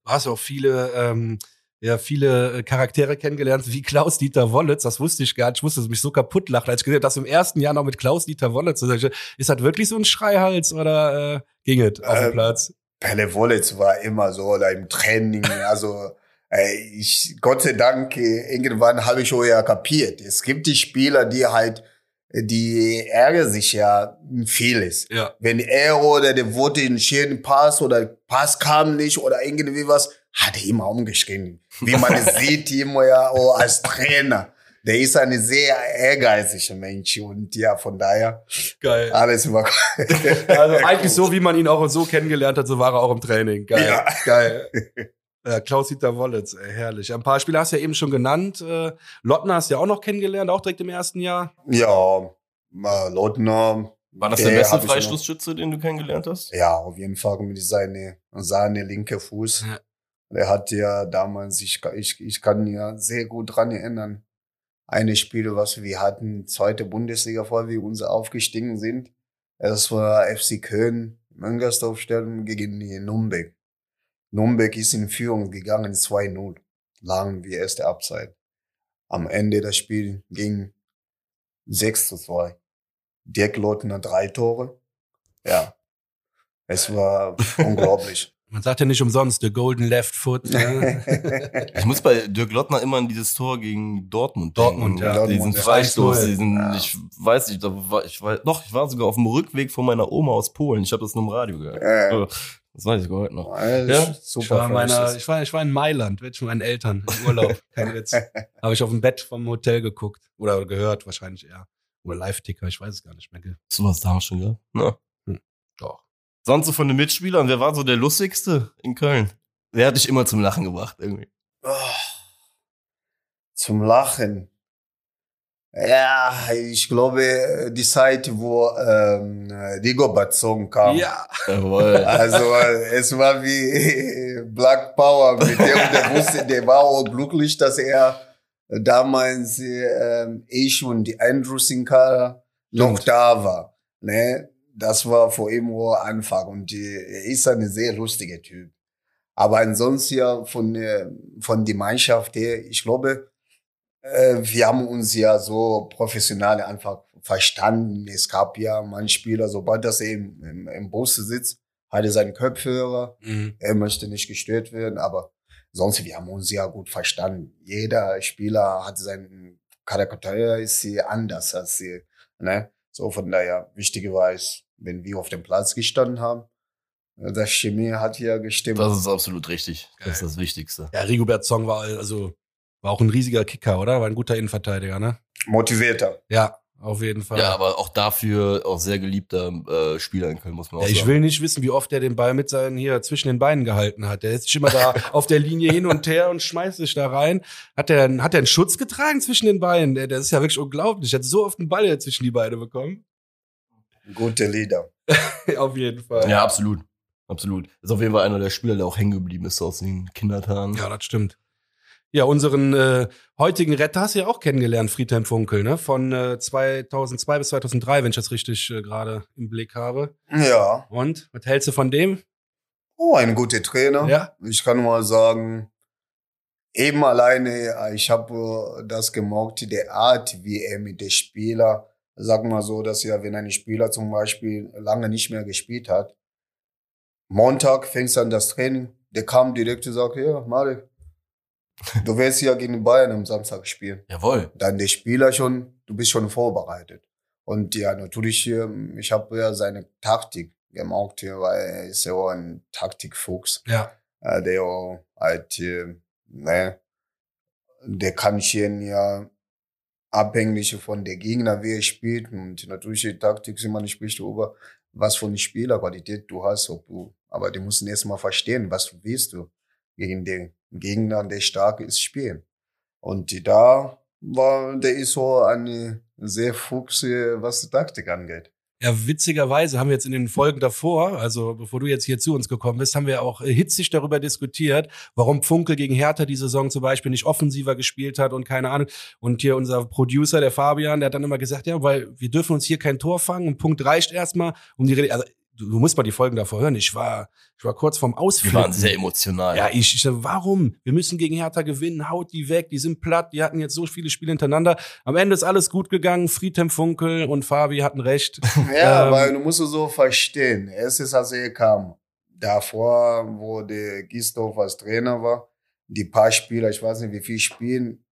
Speaker 1: Du hast auch viele, ähm, ja, viele äh, Charaktere kennengelernt, wie Klaus-Dieter Wollitz. Das wusste ich gar nicht. Ich musste mich so kaputt lachen, als ich gesehen habe, dass im ersten Jahr noch mit Klaus-Dieter Wollitz. Ist das wirklich so ein Schreihals oder äh, ging es auf dem
Speaker 3: Ähm,
Speaker 1: Platz?
Speaker 3: Pelle Wollitz war immer so da im Training. Also äh, ich, Gott sei Dank, äh, irgendwann habe ich auch ja kapiert. Es gibt die Spieler, die halt, die ärgern sich ja vieles.
Speaker 1: Ja.
Speaker 3: Wenn er oder der wurde einen schönen Pass oder Pass kam nicht oder irgendwie was, hat er immer umgeschrien. Wie man es sieht, immer ja auch als Trainer. Der ist ein sehr ehrgeiziger Mensch und ja, von daher
Speaker 1: Geil.
Speaker 3: alles war
Speaker 1: Also eigentlich so, wie man ihn auch so kennengelernt hat, so war er auch im Training. Geil.
Speaker 3: Ja.
Speaker 1: Geil. Ja, Klaus-Dieter Wollitz, ey, herrlich. Ein paar Spieler hast du ja eben schon genannt. Äh, Lottner hast du ja auch noch kennengelernt, auch direkt im ersten Jahr.
Speaker 3: Ja, äh, Lothner.
Speaker 2: War das
Speaker 3: der
Speaker 2: der beste Freistoßschütze, den du kennengelernt hast?
Speaker 3: Ja, auf jeden Fall mit seine, seine linke Fuß. Er hat ja damals, ich, ich, ich kann ja sehr gut dran erinnern, eine Spiele, was wir hatten, zweite Bundesliga, vor wir uns aufgestiegen sind. Das war FC Köln, Möngersdorfstellung gegen Nürnberg. Nürnberg ist in Führung gegangen, 2-0. Lagen wir erste Abzeit. Am Ende das Spiel ging 6 zu 2. Dirk Lottner drei Tore. Ja. Es war unglaublich.
Speaker 1: Man sagt ja nicht umsonst, the golden left foot. Ne?
Speaker 2: Ich muss bei Dirk Lottner immer an dieses Tor gegen Dortmund
Speaker 1: Dortmund,
Speaker 2: denken.
Speaker 1: ja.
Speaker 2: Diesen
Speaker 3: ja.
Speaker 2: Freistoß,
Speaker 1: 1-0.
Speaker 2: diesen,
Speaker 3: Ja.
Speaker 2: ich weiß nicht, da war, ich war, doch, ich war sogar auf dem Rückweg von meiner Oma aus Polen. Ich habe das nur im Radio gehört.
Speaker 3: Äh,
Speaker 2: Das weiß ich heute noch.
Speaker 3: ja,
Speaker 1: Ja,
Speaker 3: super.
Speaker 1: ich, war in meiner, ich, war, ich war in Mailand mit meinen Eltern im Urlaub. Kein Witz. Habe ich auf dem Bett vom Hotel geguckt. Oder gehört, wahrscheinlich eher. Oder Live-Ticker, ich weiß es gar nicht mehr.
Speaker 2: So was damals schon, ja? Na.
Speaker 1: Doch.
Speaker 2: Sonst so von den Mitspielern, wer war so der lustigste in Köln? Wer hat dich immer zum Lachen gebracht irgendwie?
Speaker 3: Oh, zum Lachen. Ja, ich glaube, die Zeit, wo ähm, Rigo Batzong kam.
Speaker 1: Ja.
Speaker 2: Jawohl.
Speaker 3: Also es war wie Black Power mit dem, der wusste, der war auch glücklich, dass er damals ähm, ich und die Andrews in Kader noch da war. Ne? Das war vor ihm Anfang und er ist ein sehr lustiger Typ. Aber ansonsten ja von, der- von der Mannschaft her, ich glaube, äh, wir haben uns ja so professionell einfach verstanden. Es gab ja manche Spieler, sobald das eben im, im Bus sitzt, hatte seinen Kopfhörer.
Speaker 1: Mhm.
Speaker 3: Er möchte nicht gestört werden, aber sonst, wir haben uns ja gut verstanden. Jeder Spieler hat seinen Charakter, ist sie anders als sie, ne? So von daher, wichtig war es, wenn wir auf dem Platz gestanden haben, das Chemie hat ja gestimmt.
Speaker 2: Das ist absolut richtig.
Speaker 1: Geil.
Speaker 2: Das ist das Wichtigste.
Speaker 1: Ja, Rigobert Song war also war auch ein riesiger Kicker, oder? War ein guter Innenverteidiger, ne?
Speaker 3: Motivierter.
Speaker 1: Ja, auf jeden Fall.
Speaker 2: Ja, aber auch dafür auch sehr geliebter äh, Spieler in Köln, muss man auch
Speaker 1: Ja, ich
Speaker 2: sagen.
Speaker 1: will nicht wissen, wie oft er den Ball mit seinen hier zwischen den Beinen gehalten hat. Der ist sich immer da auf der Linie hin und her und schmeißt sich da rein. Hat er hat er einen Schutz getragen zwischen den Beinen? Der, der ist ja wirklich unglaublich. Er hat so oft einen Ball zwischen die Beine bekommen.
Speaker 3: Gute Lieder.
Speaker 1: auf jeden Fall.
Speaker 2: Ja, absolut. Absolut. Ist auf jeden Fall einer der Spieler, der auch hängen geblieben ist aus den Kindertagen.
Speaker 1: Ja, das stimmt. Ja, unseren äh, heutigen Retter hast du ja auch kennengelernt, Friedhelm Funkel, ne? Von äh, 2002 bis 2003, wenn ich das richtig äh, gerade im Blick habe.
Speaker 3: Ja.
Speaker 1: Und was hältst du von dem?
Speaker 3: Oh, ein guter Trainer.
Speaker 1: Ja.
Speaker 3: Ich kann mal sagen, eben alleine, äh, ich habe äh, das gemocht, die Art, wie er mit den Spieler, sag mal so, dass ja, wenn ein Spieler zum Beispiel lange nicht mehr gespielt hat, Montag fängst an das Training, der kam direkt und sagte, ja, Marek, du wirst ja gegen Bayern am Samstag spielen.
Speaker 2: Jawohl.
Speaker 3: Dann der Spieler schon, du bist schon vorbereitet. Und ja, natürlich, ähm, ich habe ja seine Taktik ja, weil er ist ja auch ein Taktikfuchs
Speaker 1: Ja.
Speaker 3: äh, der auch halt, äh, ne, der kann schon ja abhängig von der Gegner, wie er spielt. Und natürlich die Taktik immer nicht spricht über, was für eine Spielerqualität du hast, ob du, aber die müssen erst mal verstehen, was willst du gegen den Gegner, der stark ist, spielen. Und da war, der ist so eine sehr Fuchs, was die Taktik angeht.
Speaker 1: Ja, witzigerweise haben wir jetzt in den Folgen davor, also bevor du jetzt hier zu uns gekommen bist, haben wir auch äh, hitzig darüber diskutiert, warum Funkel gegen Hertha die Saison zum Beispiel nicht offensiver gespielt hat und keine Ahnung. Und hier unser Producer, der Fabian, der hat dann immer gesagt, ja, weil wir dürfen uns hier kein Tor fangen, ein Punkt reicht erstmal, um die Rede. Also, du, du musst mal die Folgen davor hören. Ich war, ich war kurz vorm
Speaker 2: Wir
Speaker 1: Ausflippen.
Speaker 2: waren sehr emotional.
Speaker 1: Ja, ich, ich warum? Wir müssen gegen Hertha gewinnen, haut die weg, die sind platt, die hatten jetzt so viele Spiele hintereinander. Am Ende ist alles gut gegangen, Friedhelm Funkel und Fabi hatten recht.
Speaker 3: Ja,
Speaker 1: Ähm,
Speaker 3: weil du musst es so verstehen. Es ist, als er kam. Davor, wo der Gisdorf als Trainer war, die paar Spieler, ich weiß nicht, wie viel spielen,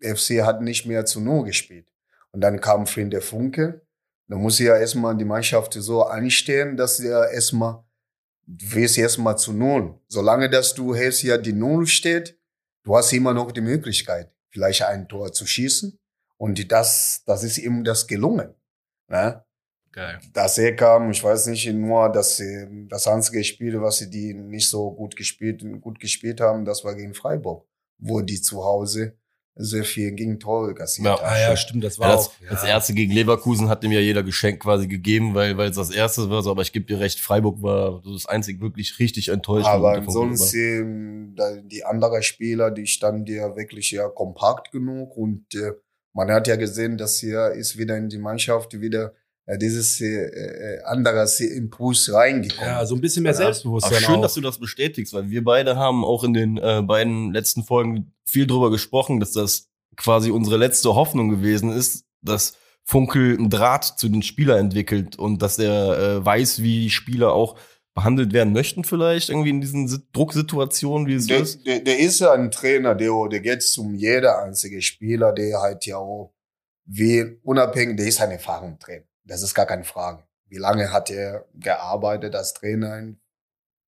Speaker 3: FC hat nicht mehr zu Null gespielt. Und dann kam Friede Funke. Da muss ja erstmal die Mannschaft so einstellen, dass er erstmal, du wirst erstmal zu Null. Solange dass du hältst ja die Null steht, du hast immer noch die Möglichkeit, vielleicht ein Tor zu schießen. Und das, das ist ihm das gelungen. Ne?
Speaker 1: Geil.
Speaker 3: dass er kam, ich weiß nicht, nur dass sie, das einzige Spiel, was sie die nicht so gut gespielt, gut gespielt haben, das war gegen Freiburg, wo die zu Hause sehr viel gegen Tore kassiert
Speaker 2: Ja.
Speaker 1: Ah ja, stimmt, das war
Speaker 2: Ja, das,
Speaker 1: auch.
Speaker 2: das erste gegen Leverkusen hat dem ja jeder Geschenk quasi gegeben, weil weil es das erste war. So, aber ich gebe dir recht, Freiburg war das einzig wirklich richtig enttäuscht.
Speaker 3: Aber ansonsten da- die anderen Spieler, die standen ja wirklich ja kompakt genug und äh, man hat ja gesehen, dass hier ist wieder in die Mannschaft wieder äh, dieses äh, äh, anderes Impuls reingekommen.
Speaker 1: Ja, so ein bisschen mehr
Speaker 3: Ja.
Speaker 2: Aber
Speaker 1: Selbstbewusstsein
Speaker 2: schön,
Speaker 1: auch.
Speaker 2: dass du das bestätigst, weil wir beide haben auch in den äh, beiden letzten Folgen viel drüber gesprochen, dass das quasi unsere letzte Hoffnung gewesen ist, dass Funkel einen Draht zu den Spielern entwickelt und dass er äh, weiß, wie die Spieler auch behandelt werden möchten vielleicht irgendwie in diesen Sit- Drucksituationen, wie es
Speaker 3: Der,
Speaker 2: ist.
Speaker 3: der, der ist ja ein Trainer, der, der geht zum jeder einzige Spieler, der halt ja auch, wie unabhängig, der ist ein erfahrener Trainer. Das ist gar keine Frage. Wie lange hat er gearbeitet als Trainer in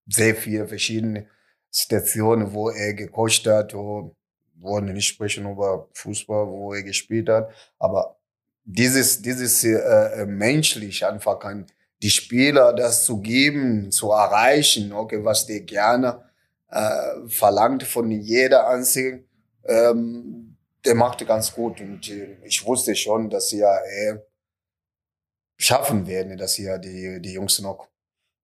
Speaker 3: sehr viele verschiedene Stationen, wo er gecoacht hat, wo, wir nicht sprechen über Fußball, wo er gespielt hat, aber dieses, dieses äh, äh, menschlich einfach kann die Spieler das zu geben, zu erreichen, okay, was die gerne äh, verlangt von jeder einzigen, ähm, der machte ganz gut. Und äh, ich wusste schon, dass ja äh, schaffen werden, dass ja die, die Jungs noch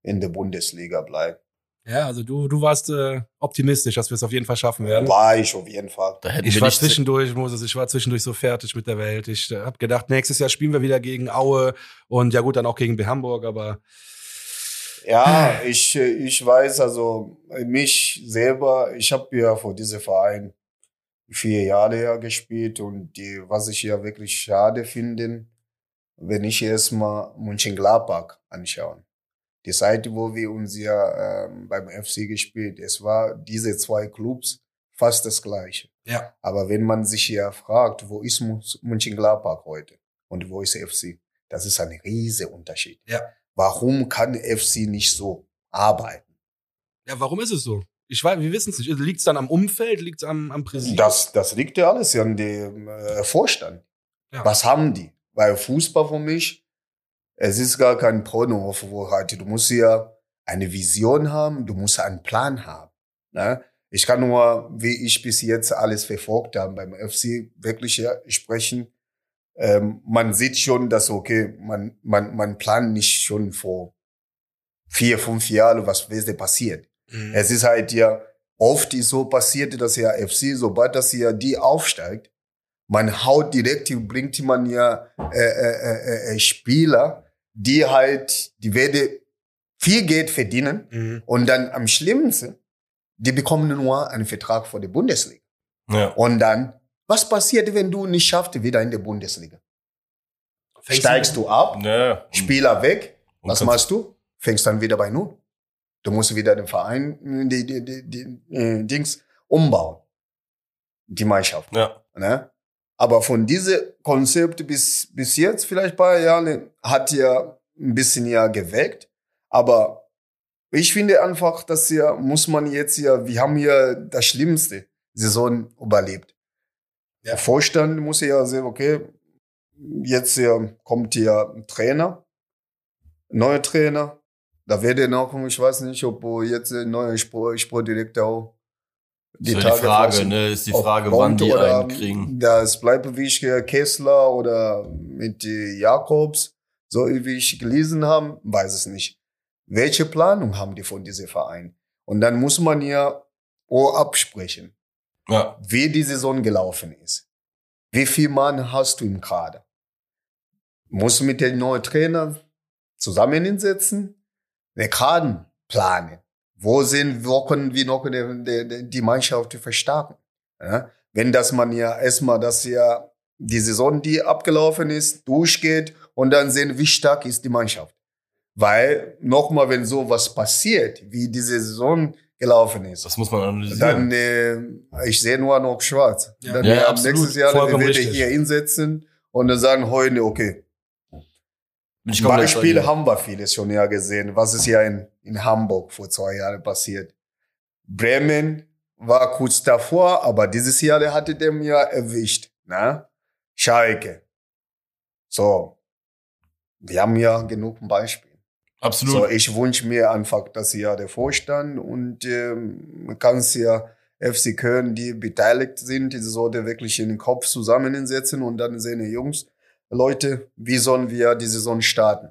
Speaker 3: in der Bundesliga bleiben.
Speaker 1: Ja, also du, du warst äh, optimistisch, dass wir es auf jeden Fall schaffen werden.
Speaker 3: War ich auf jeden Fall.
Speaker 1: Ich war zwischendurch, Moses, ich war zwischendurch so fertig mit der Welt. Ich äh, habe gedacht, nächstes Jahr spielen wir wieder gegen Aue und ja gut, dann auch gegen Hamburg, aber
Speaker 3: Ja, ich, äh, ich weiß also, mich selber, ich habe ja vor diesem Verein vier Jahre ja gespielt und die, was ich ja wirklich schade finde, wenn ich erstmal Mönchengladbach anschaue. Die Seite, wo wir uns ja ähm, beim FC gespielt, es war diese zwei Clubs fast das gleiche.
Speaker 1: ja,
Speaker 3: Aber wenn man sich ja fragt, wo ist Mönchengladbach heute und wo ist FC, das ist ein riesiger Unterschied.
Speaker 1: Ja.
Speaker 3: Warum kann FC nicht so arbeiten?
Speaker 1: ja, warum ist es so? Ich weiß, wir wissen es nicht. Liegt es dann am Umfeld, liegt es am, am Präsidium?
Speaker 3: Das, das liegt ja alles an dem äh, Vorstand.
Speaker 1: Ja.
Speaker 3: Was haben die? Weil Fußball für mich, es ist gar kein Porno, wo halt, du musst ja eine Vision haben, du musst einen Plan haben. Ne? Ich kann nur, wie ich bis jetzt alles verfolgt habe, beim FC wirklich ja, sprechen. Ähm, man sieht schon, dass, okay, man, man, man plant nicht schon vor vier, fünf Jahren, was wird passiert. Mhm. Es ist halt ja oft so passiert, dass ja FC, sobald das ja die aufsteigt, man haut direkt, bringt man ja äh, äh, äh, äh, Spieler, die halt, die werden viel Geld verdienen mhm. und dann am schlimmsten, die bekommen nur einen Vertrag vor der Bundesliga. Ja. Und dann, was passiert, wenn du nicht schaffst, wieder in der Bundesliga? Fängst Steigst du, du ab, ja. Spieler weg, was machst du? Fängst dann wieder bei Null. Du musst wieder den Verein, die, die, die, die äh, Dings umbauen. Die Mannschaft. Ja. Ne? Aber von diesem Konzept bis, bis jetzt, vielleicht ein paar Jahre, hat ja ein bisschen ja geweckt. Aber ich finde einfach, dass hier muss man jetzt ja, wir haben hier das schlimmste Saison überlebt. Der Vorstand muss ja sehen, okay, jetzt hier kommt hier ein Trainer, neuer Trainer. Da werde noch, ich weiß nicht, ob jetzt ein neuer Sportdirektor auch
Speaker 2: die, so Tage die Frage, ne, ist die Frage, wann die einen kriegen.
Speaker 3: Das bleibt wie ich Kessler oder mit Jakobs, so wie ich gelesen habe, weiß es nicht welche Planung haben die von diesem Verein? Und dann muss man ja auch absprechen, ja. wie die Saison gelaufen ist. Wie viel Mann hast du im Kader? Muss mit dem neuen Trainer zusammensetzen, den Kader planen. Wo sind, wo können wir noch die, die, die Mannschaft verstärken? Ja? Wenn das man ja erstmal, dass ja die Saison, die abgelaufen ist, durchgeht und dann sehen, wie stark ist die Mannschaft. Weil nochmal, wenn sowas passiert, wie diese Saison gelaufen ist.
Speaker 2: Das muss man analysieren.
Speaker 3: Dann, äh, ich sehe nur noch schwarz. Ja. Dann
Speaker 2: ja, ja nächstes
Speaker 3: Jahr Vollkommen werde ich hier hinsetzen und dann sagen heute, okay. Beispiele haben wir vieles schon ja gesehen. Was ist ja in, in Hamburg vor zwei Jahren passiert? Bremen war kurz davor, aber dieses Jahr der hatte dem ja erwischt. Ne? Schalke. So. Wir haben ja genug Beispiele.
Speaker 2: Absolut.
Speaker 3: So, ich wünsche mir einfach, dass ja der Vorstand und ähm, man kann es ja FC Köln, die beteiligt sind, die sollte wirklich in den Kopf zusammensetzen und dann sehen die Jungs, Leute, wie sollen wir die Saison starten?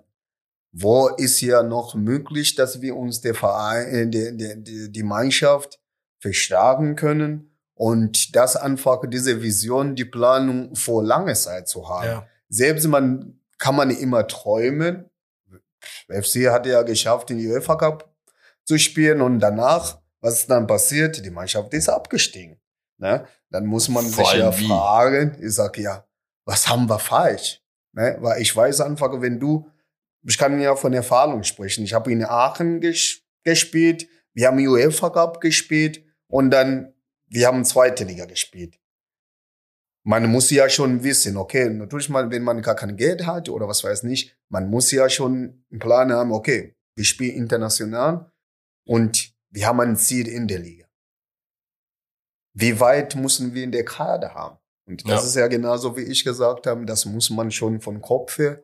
Speaker 3: Wo ist ja noch möglich, dass wir uns der Verein, äh, die, die, die, die Mannschaft verstärken können und das einfach diese Vision, die Planung vor langer Zeit zu haben. Ja. Selbst man kann man immer träumen, FC hatte ja geschafft, in die UEFA Cup zu spielen und danach, was ist dann passiert? Die Mannschaft ist abgestiegen. Ne? Dann muss man Vor sich ja wie? fragen, ich sag ja, was haben wir falsch? Ne? Weil ich weiß einfach, wenn du, ich kann ja von Erfahrung sprechen, ich habe in Aachen ges gespielt, wir haben UEFA Cup gespielt und dann, wir haben zweite Liga gespielt man muss ja schon wissen, okay, natürlich mal, wenn man gar kein Geld hat oder was weiß nicht, man muss ja schon einen Plan haben, okay, wir spielen international und wir haben ein Ziel in der Liga. Wie weit müssen wir in der Kader haben? Und das ja. ist ja genauso, wie ich gesagt habe, das muss man schon von Kopf her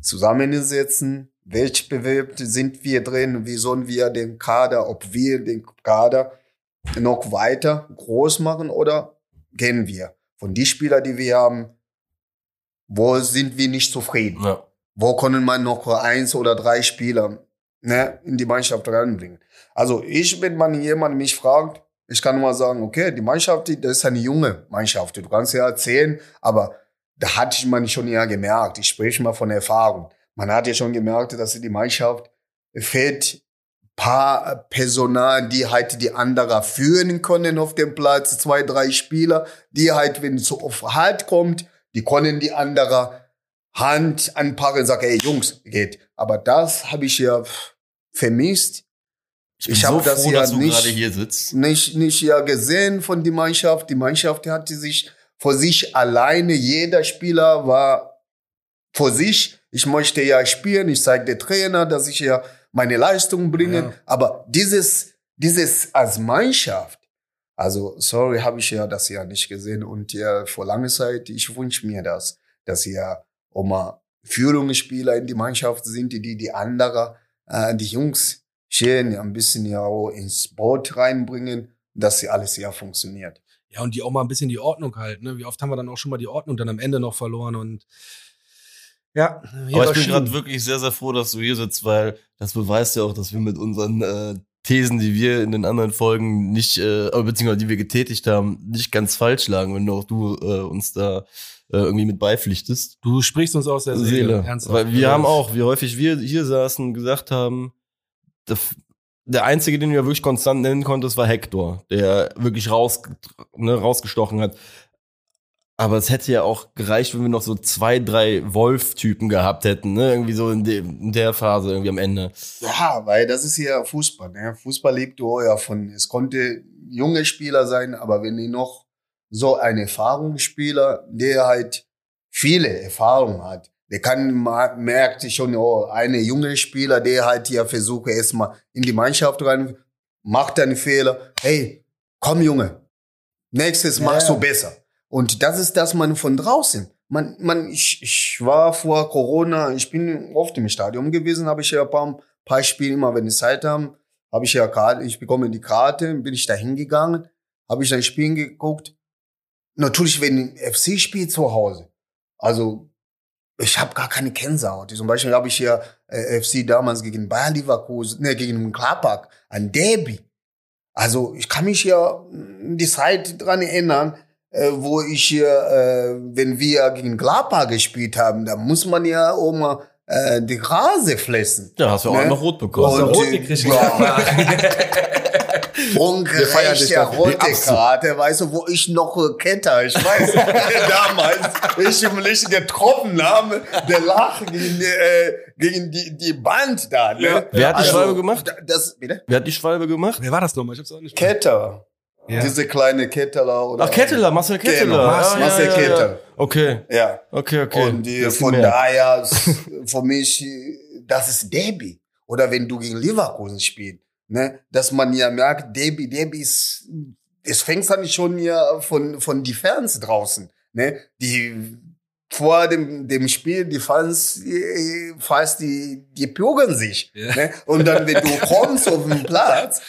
Speaker 3: zusammensetzen. Welch bewirbt sind wir drin? Wie sollen wir den Kader, ob wir den Kader noch weiter groß machen oder gehen wir? von die Spieler, die wir haben, wo sind wir nicht zufrieden? Ja. Wo können man noch eins oder drei Spieler ne, in die Mannschaft reinbringen? Also ich, wenn man jemand mich fragt, ich kann nur sagen, okay, die Mannschaft, das ist eine junge Mannschaft. Du kannst ja erzählen, aber da hatte man schon ja gemerkt. Ich spreche mal von Erfahrung. Man hat ja schon gemerkt, dass die Mannschaft fehlt paar Personal, die halt die andere führen können auf dem Platz, zwei, drei Spieler, die halt, wenn es so auf Halt kommt, die können die andere Hand anpacken und sagen, hey Jungs, geht. Aber das habe ich ja vermisst.
Speaker 2: Ich, ich habe so das froh, ja
Speaker 3: nicht, nicht, nicht ja gesehen von der Mannschaft. Die Mannschaft hatte sich vor sich alleine, jeder Spieler war vor sich. Ich möchte ja spielen, ich zeige der Trainer, dass ich ja meine Leistung bringen. Ja. Aber dieses, dieses als Mannschaft, also sorry, habe ich ja das ja nicht gesehen und ja vor langer Zeit, ich wünsche mir das, dass ihr Oma Führungsspieler in die Mannschaft sind, die die andere, äh, die Jungs schön ein bisschen ja auch ins Boot reinbringen, dass sie alles ja funktioniert.
Speaker 1: Ja, und die auch mal ein bisschen die Ordnung halten. Ne? Wie oft haben wir dann auch schon mal die Ordnung dann am Ende noch verloren und ja,
Speaker 2: aber ich bin gerade wirklich sehr, sehr froh, dass du hier sitzt, weil das beweist ja auch, dass wir mit unseren äh, Thesen, die wir in den anderen Folgen nicht, äh, beziehungsweise die wir getätigt haben, nicht ganz falsch lagen, wenn auch du äh, uns da äh, irgendwie mit beipflichtest.
Speaker 1: Du sprichst uns aus der Seele, Seele.
Speaker 2: ernsthaft. Weil wir haben auch, wie häufig wir hier saßen, gesagt haben, der, einzige, den wir wirklich konstant nennen konnten, war Hector, der wirklich raus, ne, rausgestochen hat. Aber es hätte ja auch gereicht, wenn wir noch so zwei, drei Wolf-Typen gehabt hätten, ne? Irgendwie so in, de in, der Phase, irgendwie am Ende.
Speaker 3: Ja, weil das ist ja Fußball, ne? Fußball lebt ja von, es konnte junge Spieler sein, aber wenn die noch so ein Erfahrungsspieler, der halt viele Erfahrungen hat, der kann, merkt schon, oh, eine junge Spieler, der halt hier versucht, erstmal in die Mannschaft rein, macht einen Fehler, hey, komm Junge, nächstes ja, machst du besser. Und das ist das man von draußen. Man, man, ich, ich war vor Corona, ich bin oft im Stadion gewesen, habe ich ja ein paar, paar Spiele immer, wenn ich Zeit haben, habe ich ja Karte, ich bekomme die Karte, bin ich da hingegangen, habe ich dann Spielen geguckt. Natürlich, wenn FC spielt zu Hause. Also ich habe gar keine Kennsaut. Zum Beispiel habe ich ja äh, FC damals gegen Bayern Leverkusen, ne, gegen Klapak, ein Derby. Also ich kann mich ja die Zeit dran erinnern, äh, wo ich hier, äh, wenn wir gegen Glapa gespielt haben, da muss man ja auch mal äh, die Rase flessen.
Speaker 2: Ja, hast du auch ne? noch rot bekommen.
Speaker 3: Und, rot gekriegt. Ja. Ungerechte rote Karte, weißt du, wo ich noch Ketter, ich weiß, damals, ich im Licht getroffen habe, der Lach gegen, die, äh, gegen die, die Band da. Ne? Ja.
Speaker 2: Wer hat die also, Schwalbe gemacht?
Speaker 3: Das, bitte?
Speaker 2: Wer hat die Schwalbe gemacht?
Speaker 1: Wer war das nochmal? Ich hab's auch nicht
Speaker 3: Ketter. Ja. Diese kleine Ketteler oder.
Speaker 2: Ach, Ketteler, Marcel Ketteler. Genau,
Speaker 3: ja, Marcel ja, Ketteler.
Speaker 2: Okay.
Speaker 3: Ja.
Speaker 2: Okay, okay.
Speaker 3: Und die, von daher, für mich, das ist Derby. Oder wenn du gegen Leverkusen spielst, ne, dass man ja merkt, Derby, Derby ist, es fängt dann schon ja von, von die Fans draußen, ne, die, vor dem, dem Spiel, die Fans, fast die, die pürgen sich. Ja. Ne? Und dann, wenn du kommst auf den Platz,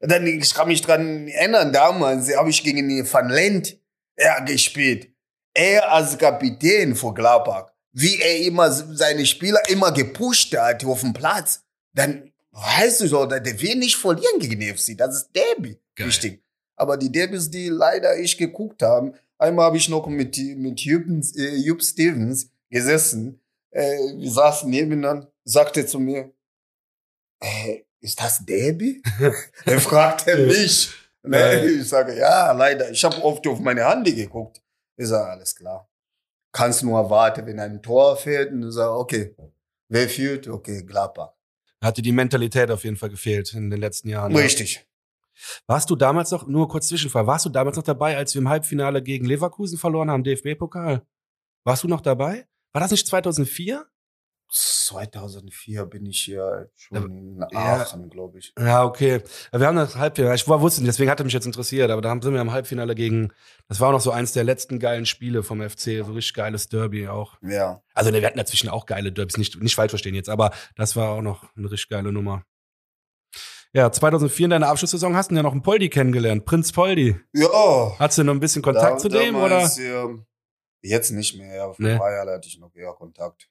Speaker 3: dann, ich kann mich dran erinnern, damals habe ich gegen den Van Lent ja, gespielt. Er als Kapitän von Gladbach, wie er immer seine Spieler immer gepusht hat auf dem Platz, dann weißt du so, der will nicht verlieren gegen den FC. Das ist Derby. Geil. Richtig. Aber die Derbys, die leider ich geguckt haben, einmal habe ich noch mit, mit Jupp, äh, Jupp Stevens gesessen. Äh, wir saßen nebeneinander, sagte zu mir, äh, ist das Derby? er fragt er mich. Ne? Ich sage, ja, leider. Ich habe oft auf meine Handy geguckt. Ich sage, alles klar. Kannst nur warten, wenn ein Tor fehlt. Und ich sage, okay, wer führt? Okay, Gladbach.
Speaker 1: Hatte die Mentalität auf jeden Fall gefehlt in den letzten Jahren.
Speaker 3: Richtig. Ja.
Speaker 1: Warst du damals noch, nur kurz Zwischenfall, warst du damals noch dabei, als wir im Halbfinale gegen Leverkusen verloren haben, DFB-Pokal? Warst du noch dabei? War das nicht 2004?
Speaker 3: 2004 bin ich ja schon in Aachen, ja, glaube ich.
Speaker 1: Ja, okay. Wir haben das Halbfinale, ich wusste nicht, deswegen hatte mich jetzt interessiert, aber da sind wir im Halbfinale gegen, das war auch noch so eins der letzten geilen Spiele vom FC, so richtig geiles Derby auch.
Speaker 3: Ja.
Speaker 1: Also ne, wir hatten dazwischen auch geile Derbys, nicht, nicht falsch verstehen jetzt, aber das war auch noch eine richtig geile Nummer. Ja, 2004 in deiner Abschlusssaison hast du ja noch einen Poldi kennengelernt, Prinz Poldi.
Speaker 3: Ja.
Speaker 1: Hast du noch ein bisschen Kontakt da, zu dem, oder?
Speaker 3: Ja, jetzt nicht mehr, vor nee. paar Jahren hatte ich noch eher Kontakt.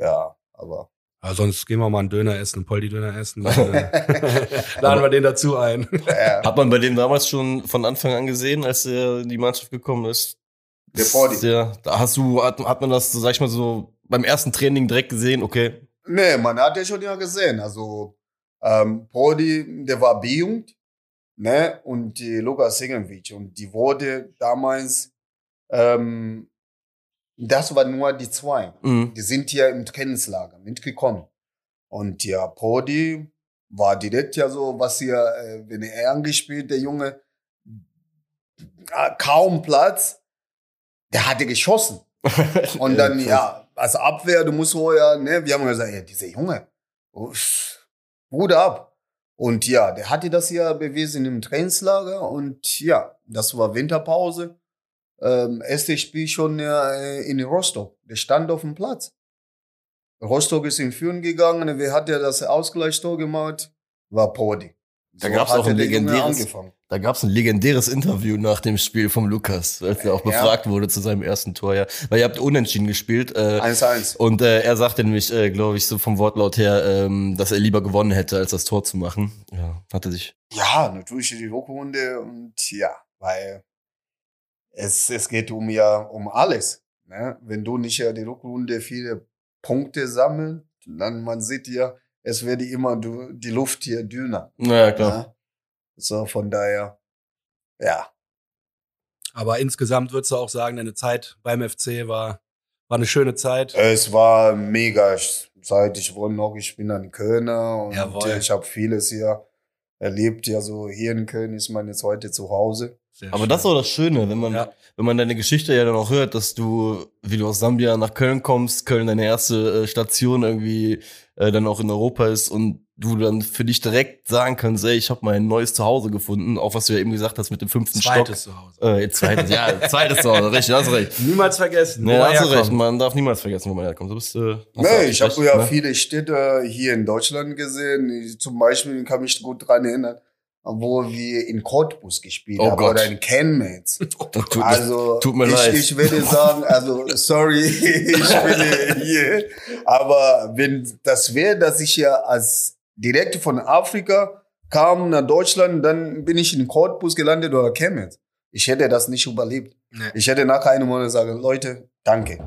Speaker 3: Ja, aber.
Speaker 1: Ja, sonst gehen wir mal einen Döner essen, einen Poldi-Döner essen. Dann, äh, laden wir den dazu ein.
Speaker 2: Ja. Hat man bei dem damals schon von Anfang an gesehen, als er in die Mannschaft gekommen ist?
Speaker 3: Der Poldi.
Speaker 2: Ja, da hast du, hat, hat man das, sag ich mal so, beim ersten Training direkt gesehen, okay?
Speaker 3: Nee, man hat ja schon ja gesehen. Also, ähm, Poldi, der war B-Jugend, ne, und die Lukas Segenwitsch. Und die wurde damals, ähm, das war nur die zwei. Mhm. Die sind hier im Trainingslager mitgekommen. Und ja, Prodi war direkt ja so, was hier, äh, wenn er angespielt, der Junge, äh, kaum Platz, der hatte geschossen. Und dann, ja, als Abwehr, du musst vorher, ne, wir haben gesagt, ja, dieser Junge, gut ab. Und ja, der hatte das ja bewiesen im Trainingslager und ja, das war Winterpause ähm, erste Spiel schon äh, in Rostock der stand auf dem Platz. Rostock ist in Führen gegangen, wer hat ja das Ausgleichstor gemacht? War Podi.
Speaker 2: Da gab's auch
Speaker 3: hat
Speaker 2: ein
Speaker 3: der Junge
Speaker 2: legendäres-. Da gab's ein legendäres Interview nach dem Spiel vom Lukas, als er auch
Speaker 3: Ja.
Speaker 2: befragt wurde zu seinem ersten Tor. Ja, weil ihr habt unentschieden gespielt. Äh,
Speaker 3: 1-1.
Speaker 2: und äh, er sagte nämlich, äh, glaube ich, so vom Wortlaut her, ähm, dass er lieber gewonnen hätte, als das Tor zu machen. Ja, hatte sich.
Speaker 3: Ja, natürlich die Rückrunde und ja, weil es, es geht um ja um alles. Ne? Wenn du nicht ja die Rückrunde viele Punkte sammelst, dann man sieht ja, es wird immer du, die Luft hier dünner.
Speaker 2: Naja, klar.
Speaker 3: Ja? So von daher, ja.
Speaker 1: Aber insgesamt würdest du auch sagen, deine Zeit beim FC war, war eine schöne Zeit.
Speaker 3: Es war mega. Seit ich wohne noch, ich bin ein Kölner und
Speaker 1: Jawohl.
Speaker 3: ich habe vieles hier erlebt. Ja, so hier in Köln ist man jetzt heute zu Hause.
Speaker 1: Sehr
Speaker 2: Aber
Speaker 1: schön.
Speaker 2: das ist auch das Schöne, wenn man,
Speaker 1: Ja.
Speaker 2: wenn man deine Geschichte ja dann auch hört, dass du, wie du aus Sambia nach Köln kommst, Köln deine erste äh, Station irgendwie äh, dann auch in Europa ist und du dann für dich direkt sagen kannst, ey, ich habe mein neues Zuhause gefunden, auch was du ja eben gesagt hast mit dem fünften
Speaker 1: Zweites zu Hause.
Speaker 2: Stock. Äh, zweites, ja, zweites Zuhause, richtig, hast recht.
Speaker 1: Niemals vergessen.
Speaker 2: Nee,
Speaker 1: wo
Speaker 2: hast du recht,
Speaker 1: herkommt.
Speaker 2: man darf niemals vergessen, wo man herkommt. Du bist, äh, du
Speaker 3: Nee, ich habe ja
Speaker 2: ne?
Speaker 3: viele Städte hier in Deutschland gesehen. Ich, zum Beispiel kann mich gut dran erinnern, wo wir in Cottbus gespielt
Speaker 2: Oh
Speaker 3: haben
Speaker 2: Gott.
Speaker 3: oder in Chemnitz.
Speaker 2: Das tut, mir-
Speaker 3: Also
Speaker 2: tut mir
Speaker 3: ich,
Speaker 2: leid.
Speaker 3: ich würde sagen, also sorry, ich bin hier, aber wenn das wäre, dass ich ja als direkt von Afrika kam nach Deutschland, dann bin ich in Cottbus gelandet oder Chemnitz. Ich hätte das nicht überlebt.
Speaker 1: Nee.
Speaker 3: Ich hätte nach einem Monat sagen, Leute, danke.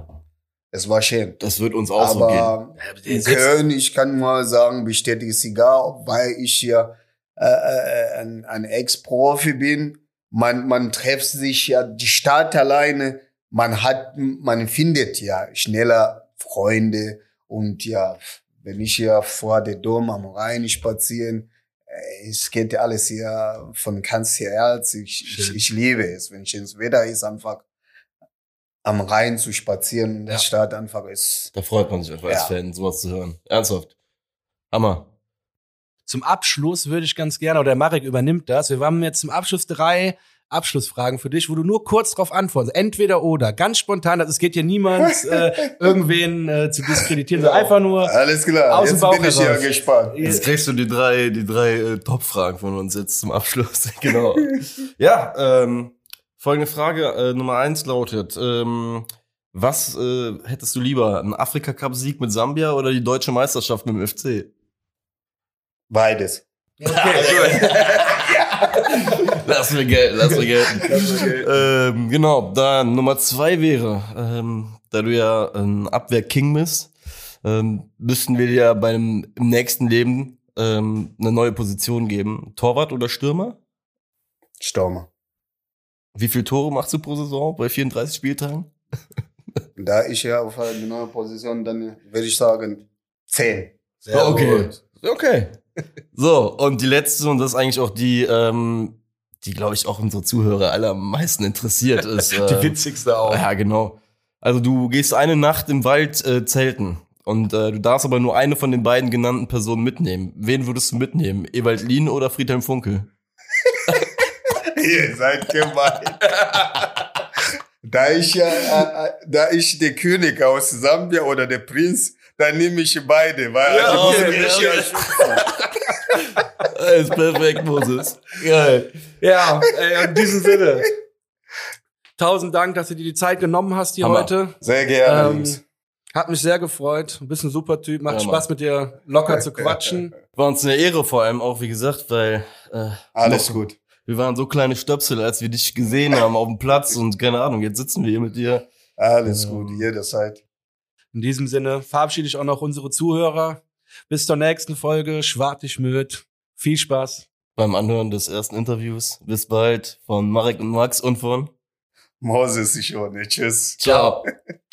Speaker 3: Es war schön.
Speaker 2: das wird uns auch so gehen.
Speaker 3: Aber
Speaker 1: Ja, der
Speaker 3: in Köln, ich kann mal sagen, bestätige es egal, weil ich ja äh, äh, ein, ein Ex-Profi bin. Man, man trifft sich ja die Stadt alleine. Man hat, man findet ja schneller Freunde und ja, wenn ich ja vor der Dom am Rhein spazieren, äh, es geht ja alles hier von ganz her Herz. Ich, ich, ich liebe es, wenn ich ins Wetter ist, einfach am Rhein zu spazieren in der
Speaker 1: Ja.
Speaker 3: Stadt einfach ist.
Speaker 2: Da freut man sich einfach als
Speaker 3: Ja.
Speaker 2: Fan, sowas zu hören. Ernsthaft. Hammer.
Speaker 1: Zum Abschluss würde ich ganz gerne, oder Marek übernimmt das. Wir haben jetzt zum Abschluss drei Abschlussfragen für dich, wo du nur kurz drauf antwortest. Entweder oder. Ganz spontan. Also es geht hier niemand, äh, irgendwen äh, zu diskreditieren. sondern Einfach nur.
Speaker 3: Alles klar,
Speaker 1: Aus dem
Speaker 3: jetzt
Speaker 1: Bauch
Speaker 3: bin ich ja gespannt.
Speaker 2: Jetzt kriegst du die drei, die drei äh, Top-Fragen von uns jetzt zum Abschluss. genau. ja, ähm, folgende Frage äh, Nummer eins lautet: ähm, Was äh, hättest du lieber, einen Afrika-Cup-Sieg mit Sambia oder die deutsche Meisterschaft mit dem FC?
Speaker 3: Beides.
Speaker 2: Lass mir gelten, lass mir gelten. ähm, genau, dann Nummer zwei wäre, ähm, da du ja ein Abwehr-King bist, ähm, müssten wir dir bei einem, im nächsten Leben ähm, eine neue Position geben. Torwart oder Stürmer?
Speaker 3: Stürmer.
Speaker 2: Wie viele Tore machst du pro Saison bei 34 Spieltagen?
Speaker 3: Da ich ja auf eine neue Position, dann würde ich sagen, zehn.
Speaker 1: Sehr
Speaker 2: okay.
Speaker 1: gut.
Speaker 2: Okay. So, und die letzte, und das ist eigentlich auch die, ähm, die, glaube ich, auch unsere Zuhörer alle am meisten interessiert ist.
Speaker 1: Die
Speaker 2: äh,
Speaker 1: witzigste auch.
Speaker 2: Ja, genau. Also du gehst eine Nacht im Wald äh, zelten und äh, du darfst aber nur eine von den beiden genannten Personen mitnehmen. Wen würdest du mitnehmen? Ewald Lien oder Friedhelm Funkel?
Speaker 3: Ihr seid gemein. da ich ja, äh, äh, da ich der König aus Sambia oder der Prinz, dann nehme ich beide, weil
Speaker 2: Ja,
Speaker 3: also
Speaker 2: okay, okay.
Speaker 3: ja schützen.
Speaker 2: Äh, ist perfekt, Moses. Geil.
Speaker 1: Ja, ey, in diesem Sinne. Tausend Dank, dass du dir die Zeit genommen hast hier
Speaker 2: Hammer.
Speaker 1: heute.
Speaker 3: Sehr gerne,
Speaker 1: Ähm. Hat mich sehr gefreut. Du bist ein super Typ. Macht
Speaker 2: Ja,
Speaker 1: Spaß mit dir locker zu quatschen.
Speaker 2: War uns eine Ehre vor allem auch, wie gesagt, weil äh,
Speaker 3: Alles
Speaker 2: noch-
Speaker 3: gut.
Speaker 2: wir waren so kleine Stöpsel, als wir dich gesehen haben auf dem Platz und keine Ahnung, jetzt sitzen wir hier mit dir.
Speaker 3: Alles
Speaker 2: Ähm,
Speaker 3: gut, jederzeit.
Speaker 1: In diesem Sinne verabschiede ich auch noch unsere Zuhörer. Bis zur nächsten Folge. Schwartig Müd. Viel Spaß.
Speaker 2: Beim Anhören des ersten Interviews. Bis bald von Marek und Max und von
Speaker 3: Moses, ich auch nicht. Tschüss.
Speaker 2: Ciao.